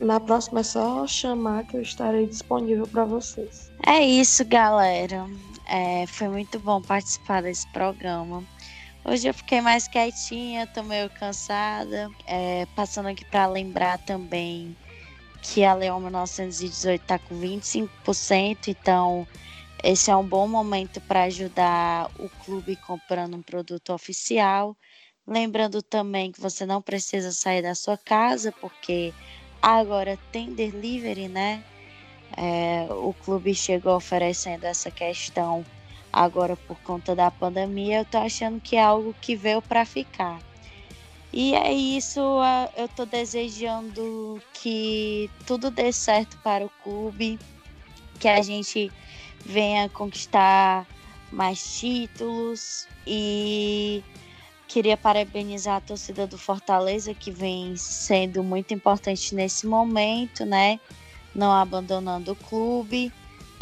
na próxima é só chamar que eu estarei disponível para vocês. É isso, galera. É, foi muito bom participar desse programa. Hoje eu fiquei mais quietinha, tô meio cansada. É, passando aqui para lembrar também que a Leão 1918 está com 25%, então esse é um bom momento para ajudar o clube comprando um produto oficial. Lembrando também que você não precisa sair da sua casa, porque Agora tem delivery, né? É, o clube chegou oferecendo essa questão agora por conta da pandemia. Eu tô achando que é algo que veio para ficar. E é isso, eu tô desejando que tudo dê certo para o clube, que a gente venha conquistar mais títulos e Queria parabenizar a torcida do Fortaleza, que vem sendo muito importante nesse momento, né? Não abandonando o clube.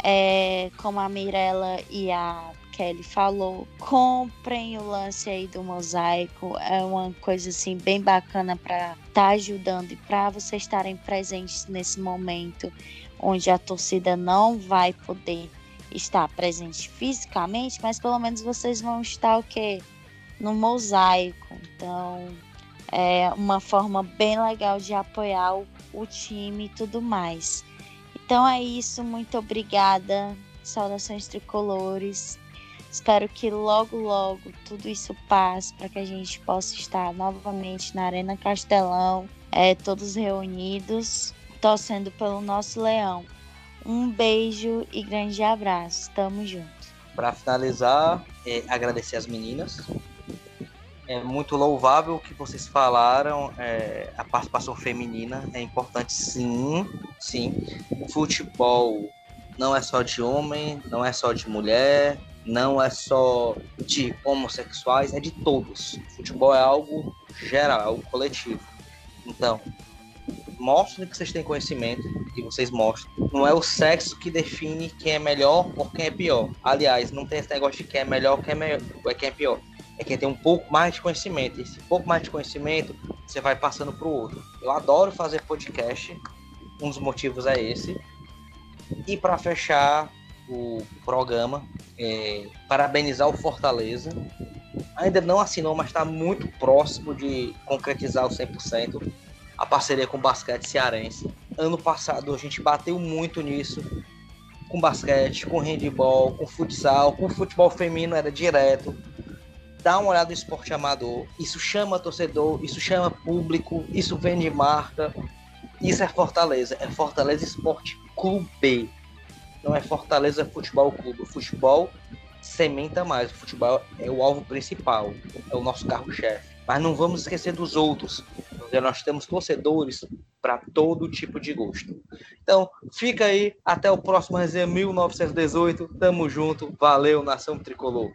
É, como a Mirella e a Kelly falou, comprem o lance aí do mosaico. É uma coisa assim bem bacana para estar tá ajudando e para vocês estarem presentes nesse momento onde a torcida não vai poder estar presente fisicamente, mas pelo menos vocês vão estar o quê? No mosaico. Então, é uma forma bem legal de apoiar o, o time e tudo mais. Então é isso, muito obrigada. Saudações tricolores. Espero que logo, logo tudo isso passe para que a gente possa estar novamente na Arena Castelão, é, todos reunidos, torcendo pelo nosso leão. Um beijo e grande abraço. Tamo junto. Para finalizar, é, agradecer as meninas é muito louvável o que vocês falaram. É, a participação feminina é importante, sim, sim. Futebol não é só de homem, não é só de mulher, não é só de homossexuais, é de todos. Futebol é algo geral, é algo coletivo. Então, mostrem que vocês têm conhecimento e vocês mostram. Não é o sexo que define quem é melhor ou quem é pior. Aliás, não tem esse negócio de quem é melhor ou quem é, melhor, quem é pior é quem tem um pouco mais de conhecimento. Esse pouco mais de conhecimento você vai passando para o outro. Eu adoro fazer podcast, um dos motivos é esse. E para fechar o programa, é, parabenizar o Fortaleza. Ainda não assinou, mas está muito próximo de concretizar o 100% a parceria com o basquete cearense. Ano passado a gente bateu muito nisso com basquete, com handball, com futsal, com futebol feminino era direto. Dá uma olhada no esporte amador. Isso chama torcedor, isso chama público, isso vende marca. Isso é Fortaleza, é Fortaleza Esporte Clube. Não é Fortaleza Futebol Clube. O futebol sementa mais. O futebol é o alvo principal, é o nosso carro-chefe. Mas não vamos esquecer dos outros, nós temos torcedores para todo tipo de gosto. Então, fica aí, até o próximo resenha 1918. Tamo junto, valeu, nação tricolor.